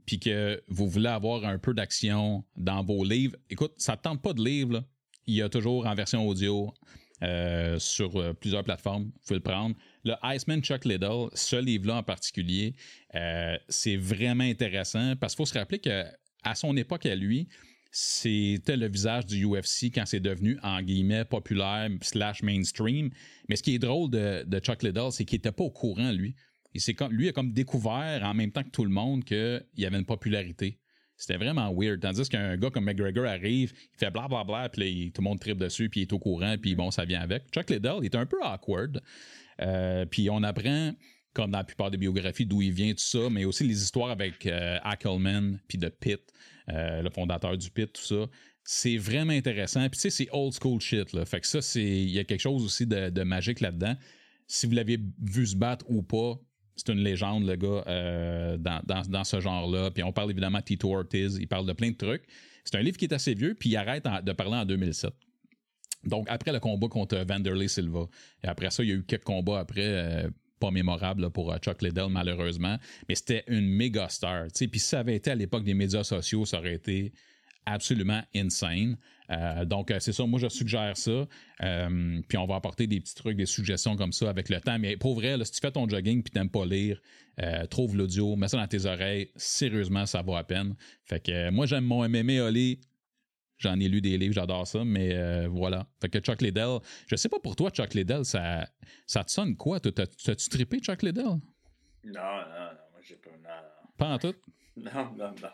puis que vous voulez avoir un peu d'action dans vos livres, écoute, ça ne tente pas de livre. Il y a toujours en version audio euh, sur euh, plusieurs plateformes. Vous pouvez le prendre. Le Iceman Chuck Liddell, ce livre-là en particulier, euh, c'est vraiment intéressant parce qu'il faut se rappeler qu'à son époque à lui, c'était le visage du UFC quand c'est devenu, en guillemets, populaire slash mainstream. Mais ce qui est drôle de, Chuck Liddell, c'est qu'il n'était pas au courant, lui. Et comme, lui a comme découvert en même temps que tout le monde qu'il y avait une popularité. C'était vraiment weird. Tandis qu'un gars comme McGregor arrive, il fait blablabla, bla, bla, puis tout le monde tripe dessus, puis il est au courant, puis bon, ça vient avec. Chuck Liddell il est un peu awkward. Euh, puis on apprend, comme dans la plupart des biographies, d'où il vient, tout ça, mais aussi les histoires avec euh, puis de Pitt. Euh, le fondateur du PIT, tout ça. C'est vraiment intéressant. Puis tu sais, c'est old school shit. Là. Fait que ça, c'est. Il y a quelque chose aussi de, magique là-dedans. Si vous l'aviez vu se battre ou pas, c'est une légende, le gars, euh, dans, ce genre-là. Puis on parle évidemment de Tito Ortiz, il parle de plein de trucs. C'est un livre qui est assez vieux, puis il arrête de parler en 2007. Donc, après le combat contre Vanderlei Silva, et après ça, il y a eu quelques combats après, euh, pas mémorable pour euh, Chuck Liddell, malheureusement, mais c'était une méga star. Puis si ça avait été à l'époque des médias sociaux, ça aurait été absolument insane. Euh, donc, euh, c'est ça, moi je suggère ça. puis on va apporter des petits trucs, des suggestions comme ça avec le temps. Mais pour vrai, si tu fais ton jogging puis t'aimes pas lire, trouve l'audio, mets ça dans tes oreilles. Sérieusement, ça vaut à peine. Fait que moi j'aime mon MMA Oli. J'en ai lu des livres, j'adore ça, mais euh, voilà. Fait que Chuck Liddell, je sais pas pour toi, Chuck Liddell, ça, ça te sonne quoi? T'as-tu trippé Chuck Liddell? Non, non, non, j'ai pas. Non, non. Pas en tout? (laughs) Non, non, non.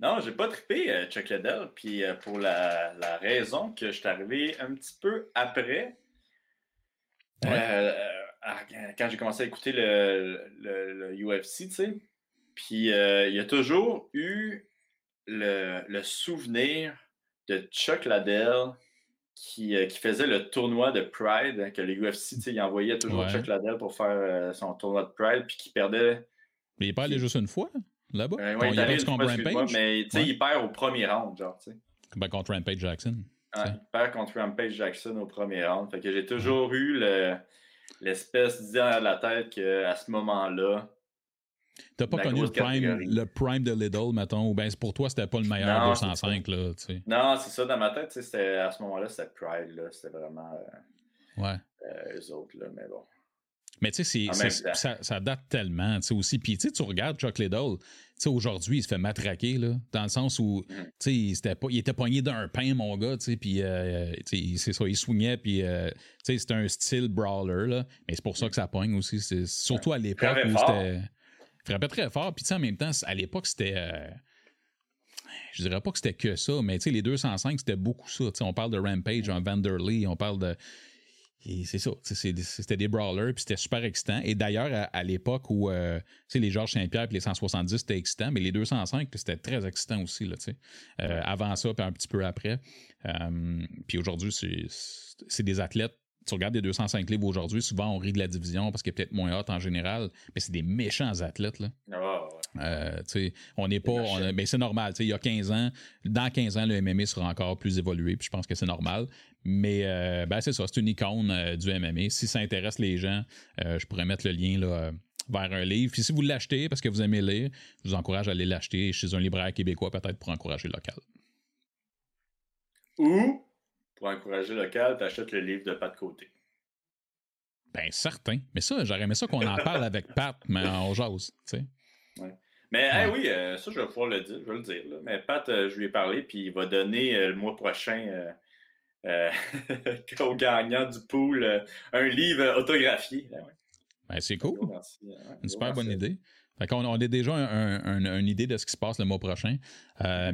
Non, j'ai pas trippé euh, Chuck Liddell, puis euh, pour la, la, raison que je suis arrivé un petit peu après. quand j'ai commencé à écouter le, le, UFC, tu sais. Puis il y a toujours eu le, le souvenir de Chuck Liddell qui, euh, qui, faisait le tournoi de Pride, que le UFC il envoyait toujours Chuck Liddell pour faire euh, son tournoi de Pride, puis qui perdait Mais il allé juste une fois, là-bas? Euh, ouais, il il contre fois, Rampage. mais Ouais. il perd au premier round, genre, tu sais. Ben, contre Rampage Jackson. Il perd contre Rampage Jackson au premier round. Fait que j'ai toujours eu le- l'espèce d'idée dans la tête qu'à ce moment-là, T'as pas connu le prime, catégorie. le prime de Lidl, mettons, ou ben pour toi, c'était pas le meilleur Non, 205, là, tu sais. non, c'est ça, dans ma tête, c'était- à ce moment-là, c'était Pride, là. C'était vraiment euh, Ouais. euh, eux autres, là, mais bon. Mais tu sais, ça, ça date tellement, tu sais, aussi. Puis tu sais, tu regardes Chuck Liddell, tu sais, aujourd'hui, il se fait matraquer, là, dans le sens où, Mm. tu sais, il, était pogné d'un pain, mon gars, tu sais, puis, euh, tu sais, c'est ça, il swingait, puis, euh, tu sais, c'était un style brawler, là, mais c'est pour ça que ça pogne aussi. Surtout à l'époque où c'était... Frappait très fort, puis en même temps, à l'époque, c'était... euh, je dirais pas que c'était que ça, mais les 205, c'était beaucoup ça. On parle de Rampage, un Vanderlei, on parle de. C'est ça. C'était des brawlers, puis c'était super excitant. Et d'ailleurs, à, l'époque où euh, les Georges Saint-Pierre et les 170, c'était excitant, mais les 205, c'était très excitant aussi. Là. Euh, avant ça, puis un petit peu après. Euh, puis aujourd'hui, c'est des athlètes. Tu regardes les 205 livres aujourd'hui, souvent on rit de la division parce qu'il est peut-être moins hot en général, mais c'est des méchants athlètes. Là. Ouais. Euh, tu sais, on n'est pas. Des on a- machines. ben, c'est normal. Il y a 15 ans, dans 15 ans, le MMA sera encore plus évolué, puis je pense que c'est normal. Mais euh, ben, c'est ça, c'est une icône euh, du MMA. Si ça intéresse les gens, euh, je pourrais mettre le lien là, vers un livre. Puis si vous l'achetez parce que vous aimez lire, je vous encourage à aller l'acheter chez un libraire québécois, peut-être pour encourager le local. Ou, pour encourager local, t'achètes le livre de pas de côté. Ben, certain. Mais ça, j'aurais aimé ça qu'on en (laughs) parle avec Pat, mais en jase. tu sais. Mais Ouais. hey, oui, euh, ça, je vais pouvoir le dire, je vais le dire. là. Mais Pat, euh, je lui ai parlé, puis il va donner euh, le mois prochain (laughs) au gagnant du pool un livre autographié. Ouais. Ben, c'est cool. Merci, ouais, Une super bonne idée. Fait qu'on on a déjà un- un- un- une idée de ce qui se passe le mois prochain.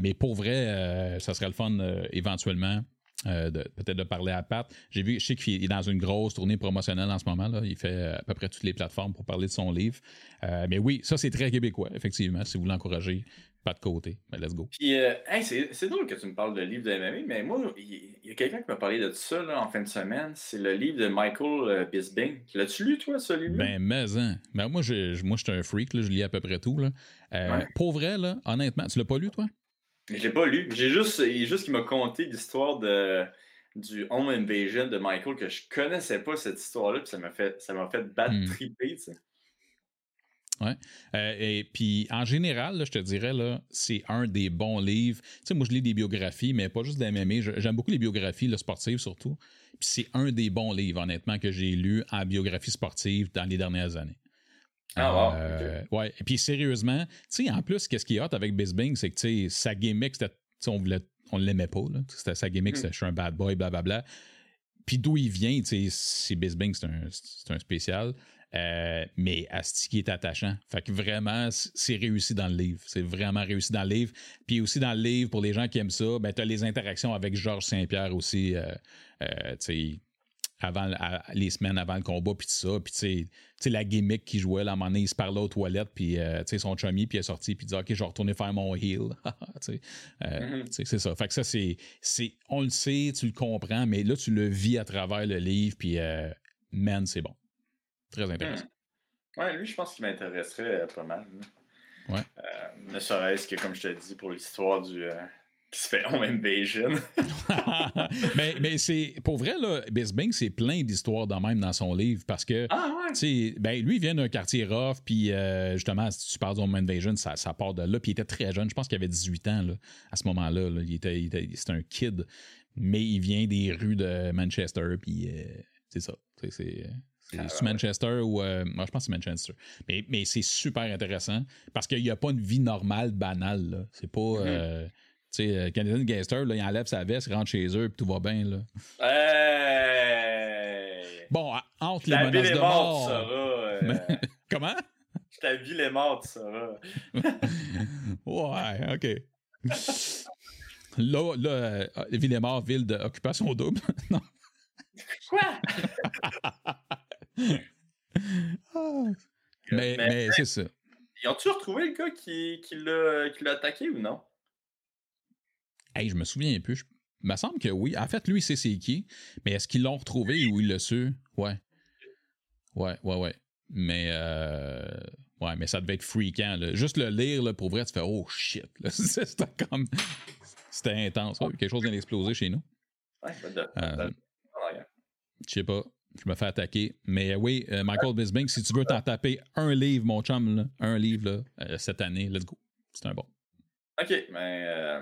Mais pour vrai, ça serait le fun éventuellement. Euh, peut-être de parler à Pat. J'ai vu, je sais qu'il est dans une grosse tournée promotionnelle en ce moment. Là. Il fait euh, à peu près toutes les plateformes pour parler de son livre. Euh, mais oui, ça c'est très québécois, effectivement. Si vous l'encouragez, pas de côté. Ben, let's go. Puis, euh, hey, c'est drôle que tu me parles de livre de MMA, mais moi, il y, a quelqu'un qui m'a parlé de ça là, en fin de semaine. C'est le livre de Michael Bisbing. L'as-tu lu, toi, ce livre-là? Ben, mais, hein. Ben, moi, je, moi, je suis un freak. Là, je lis à peu près tout. Là. Ouais. Pour vrai, là, honnêtement, tu l'as pas lu, toi? Je l'ai pas lu. J'ai juste, juste qu'il m'a conté l'histoire de du Home Invasion de Michael que je connaissais pas cette histoire-là, puis ça m'a fait, ça m'a fait battre Hmm. triper, tu sais. Euh, et puis, en général, là, je te dirais, là, c'est un des bons livres. Tu sais, moi, je lis des biographies, mais pas juste de MMA. J'aime beaucoup les biographies, là, sportives surtout. Puis c'est un des bons livres, honnêtement, que j'ai lu en biographie sportive dans les dernières années. Ah, wow, Euh, Ouais. Et puis, sérieusement, tu sais, en plus, qu'est-ce qui est hot avec Bisbing, c'est que, tu sais, sa gimmick, c'était, on voulait, on l'aimait pas, là. C'était sa gimmick, Mm. c'était je suis un bad boy, blablabla. Puis d'où il vient, tu sais, c'est Bisbing, c'est un, c'est un spécial. Euh, mais Asti qui est attachant. Fait que vraiment, c'est réussi dans le livre. C'est vraiment réussi dans le livre. Puis aussi dans le livre, pour les gens qui aiment ça, ben, tu as les interactions avec Georges Saint-Pierre aussi, euh, euh, tu sais, avant, à- les semaines avant le combat, puis tout ça. Puis tu sais- la gimmick qu'il jouait, là, à un moment donné, il se parlait aux toilettes, puis euh, tu sais, son chummy, puis il est sorti, puis il dit OK, je vais retourner faire mon. (laughs) Tu sais, euh, Mhm. tu sais, c'est ça. Fait que ça, c'est, c'est. On le sait, tu le comprends, mais là, tu le vis à travers le livre, puis euh, man, c'est bon. Très intéressant. Ouais, lui, je pense qu'il m'intéresserait euh, pas mal. là. Ouais. Euh, ne serait-ce que, comme je te dis, pour l'histoire du. Qui se fait Home (laughs) Invasion. (laughs) mais mais c'est. Pour vrai, là, Bisbing, c'est plein d'histoires de même dans son livre parce que. ah, ouais. Ben, lui, il vient d'un quartier rough, puis euh, justement, si tu parles de Home Invasion, ça, ça part de là. Puis il était très jeune, je pense qu'il avait 18 ans là, à ce moment-là. là. Il était, c'était un kid, mais il vient des rues de Manchester, puis euh, c'est ça. C'est c'est- Ah. Manchester ou. euh, moi, je pense que c'est Manchester. Mais, mais c'est super intéressant parce qu'il n'y a pas une vie normale, banale. là. C'est pas. Mhm. euh, tu sais, euh, Canadian Gangster, là, il enlève sa veste, il rentre chez eux, puis tout va bien. Là. Hey! Bon, entre les ville menaces est de morte, mort. tu sauras. (laughs) euh, Comment? Ta ville est morte, tu sauras. (laughs) Ouais, OK. Là, là euh, Villemort, ville d'occupation double. (laughs) non. Quoi? Mais, Mais- mais c'est ça. Ils ont-tu retrouvé le gars qui, qui l'a attaqué ou non? Hey, je me souviens plus. Je- Il me semble que oui. En fait, lui, il sait c'est qui. Mais est-ce qu'ils l'ont retrouvé ou il l'a su? Ouais. Ouais, ouais, ouais. Mais, euh, Ouais, mais ça devait être freakant. Là. Juste le lire, là, pour vrai, tu fais oh shit. (laughs) C'était comme. C'était intense. Ouais. Quelque chose vient d'exploser chez nous. Ouais, euh, Je sais pas. Je me fais attaquer. Mais oui, euh, Michael Bisbing, si tu veux t'en taper un livre, mon chum, là, un livre là, euh, cette année, let's go. C'est un bon. OK, mais.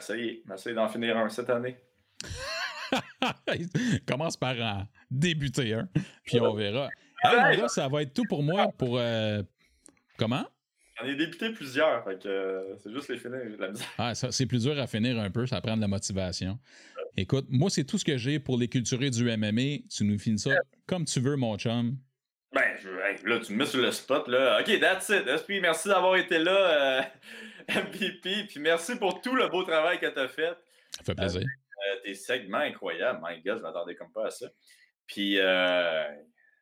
Ça y est, essayer d'en finir un cette année. (laughs) Commence par en débuter un, puis on verra. Hey, là, ça va être tout pour moi pour. Euh... Comment? J'en ai débuté plusieurs, fait que euh, c'est juste les finir, la Ah, c'est plus dur à finir un peu, ça prend de la motivation. Écoute, moi, c'est tout ce que j'ai pour les culturés du MMA. Tu nous finis ça comme tu veux, mon chum. Ben, je, là, tu me mets sur le spot, là. OK, that's it. SP, merci d'avoir été là, euh, (laughs) MVP. Puis merci pour tout le beau travail que tu as fait. Ça fait plaisir. Euh, tes segments incroyables. My God, je m'attendais comme pas à ça. Puis, euh,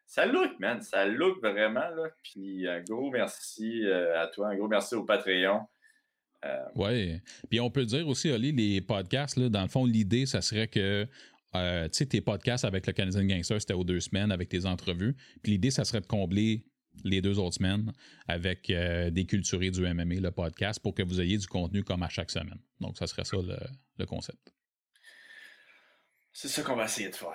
ça look, man. Ça look vraiment, là. Puis, un gros merci à toi. Un gros merci au Patreon. oui. Puis on peut dire aussi, Oli, les podcasts, là, dans le fond, l'idée, ça serait que euh, tu sais, tes podcasts avec le Canadian Gangster, c'était aux deux semaines avec tes entrevues. Puis l'idée, ça serait de combler les deux autres semaines avec euh, des culturés du MMA, le podcast, pour que vous ayez du contenu comme à chaque semaine. Donc, ça serait ça le, concept. C'est ça qu'on va essayer de faire.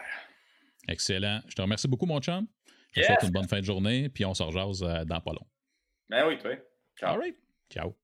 Excellent. Je te remercie beaucoup, mon chum. Je te souhaite une bonne fin de journée, puis on se rejase euh, dans pas long. Ben oui, toi. Ciao. All right. Ciao.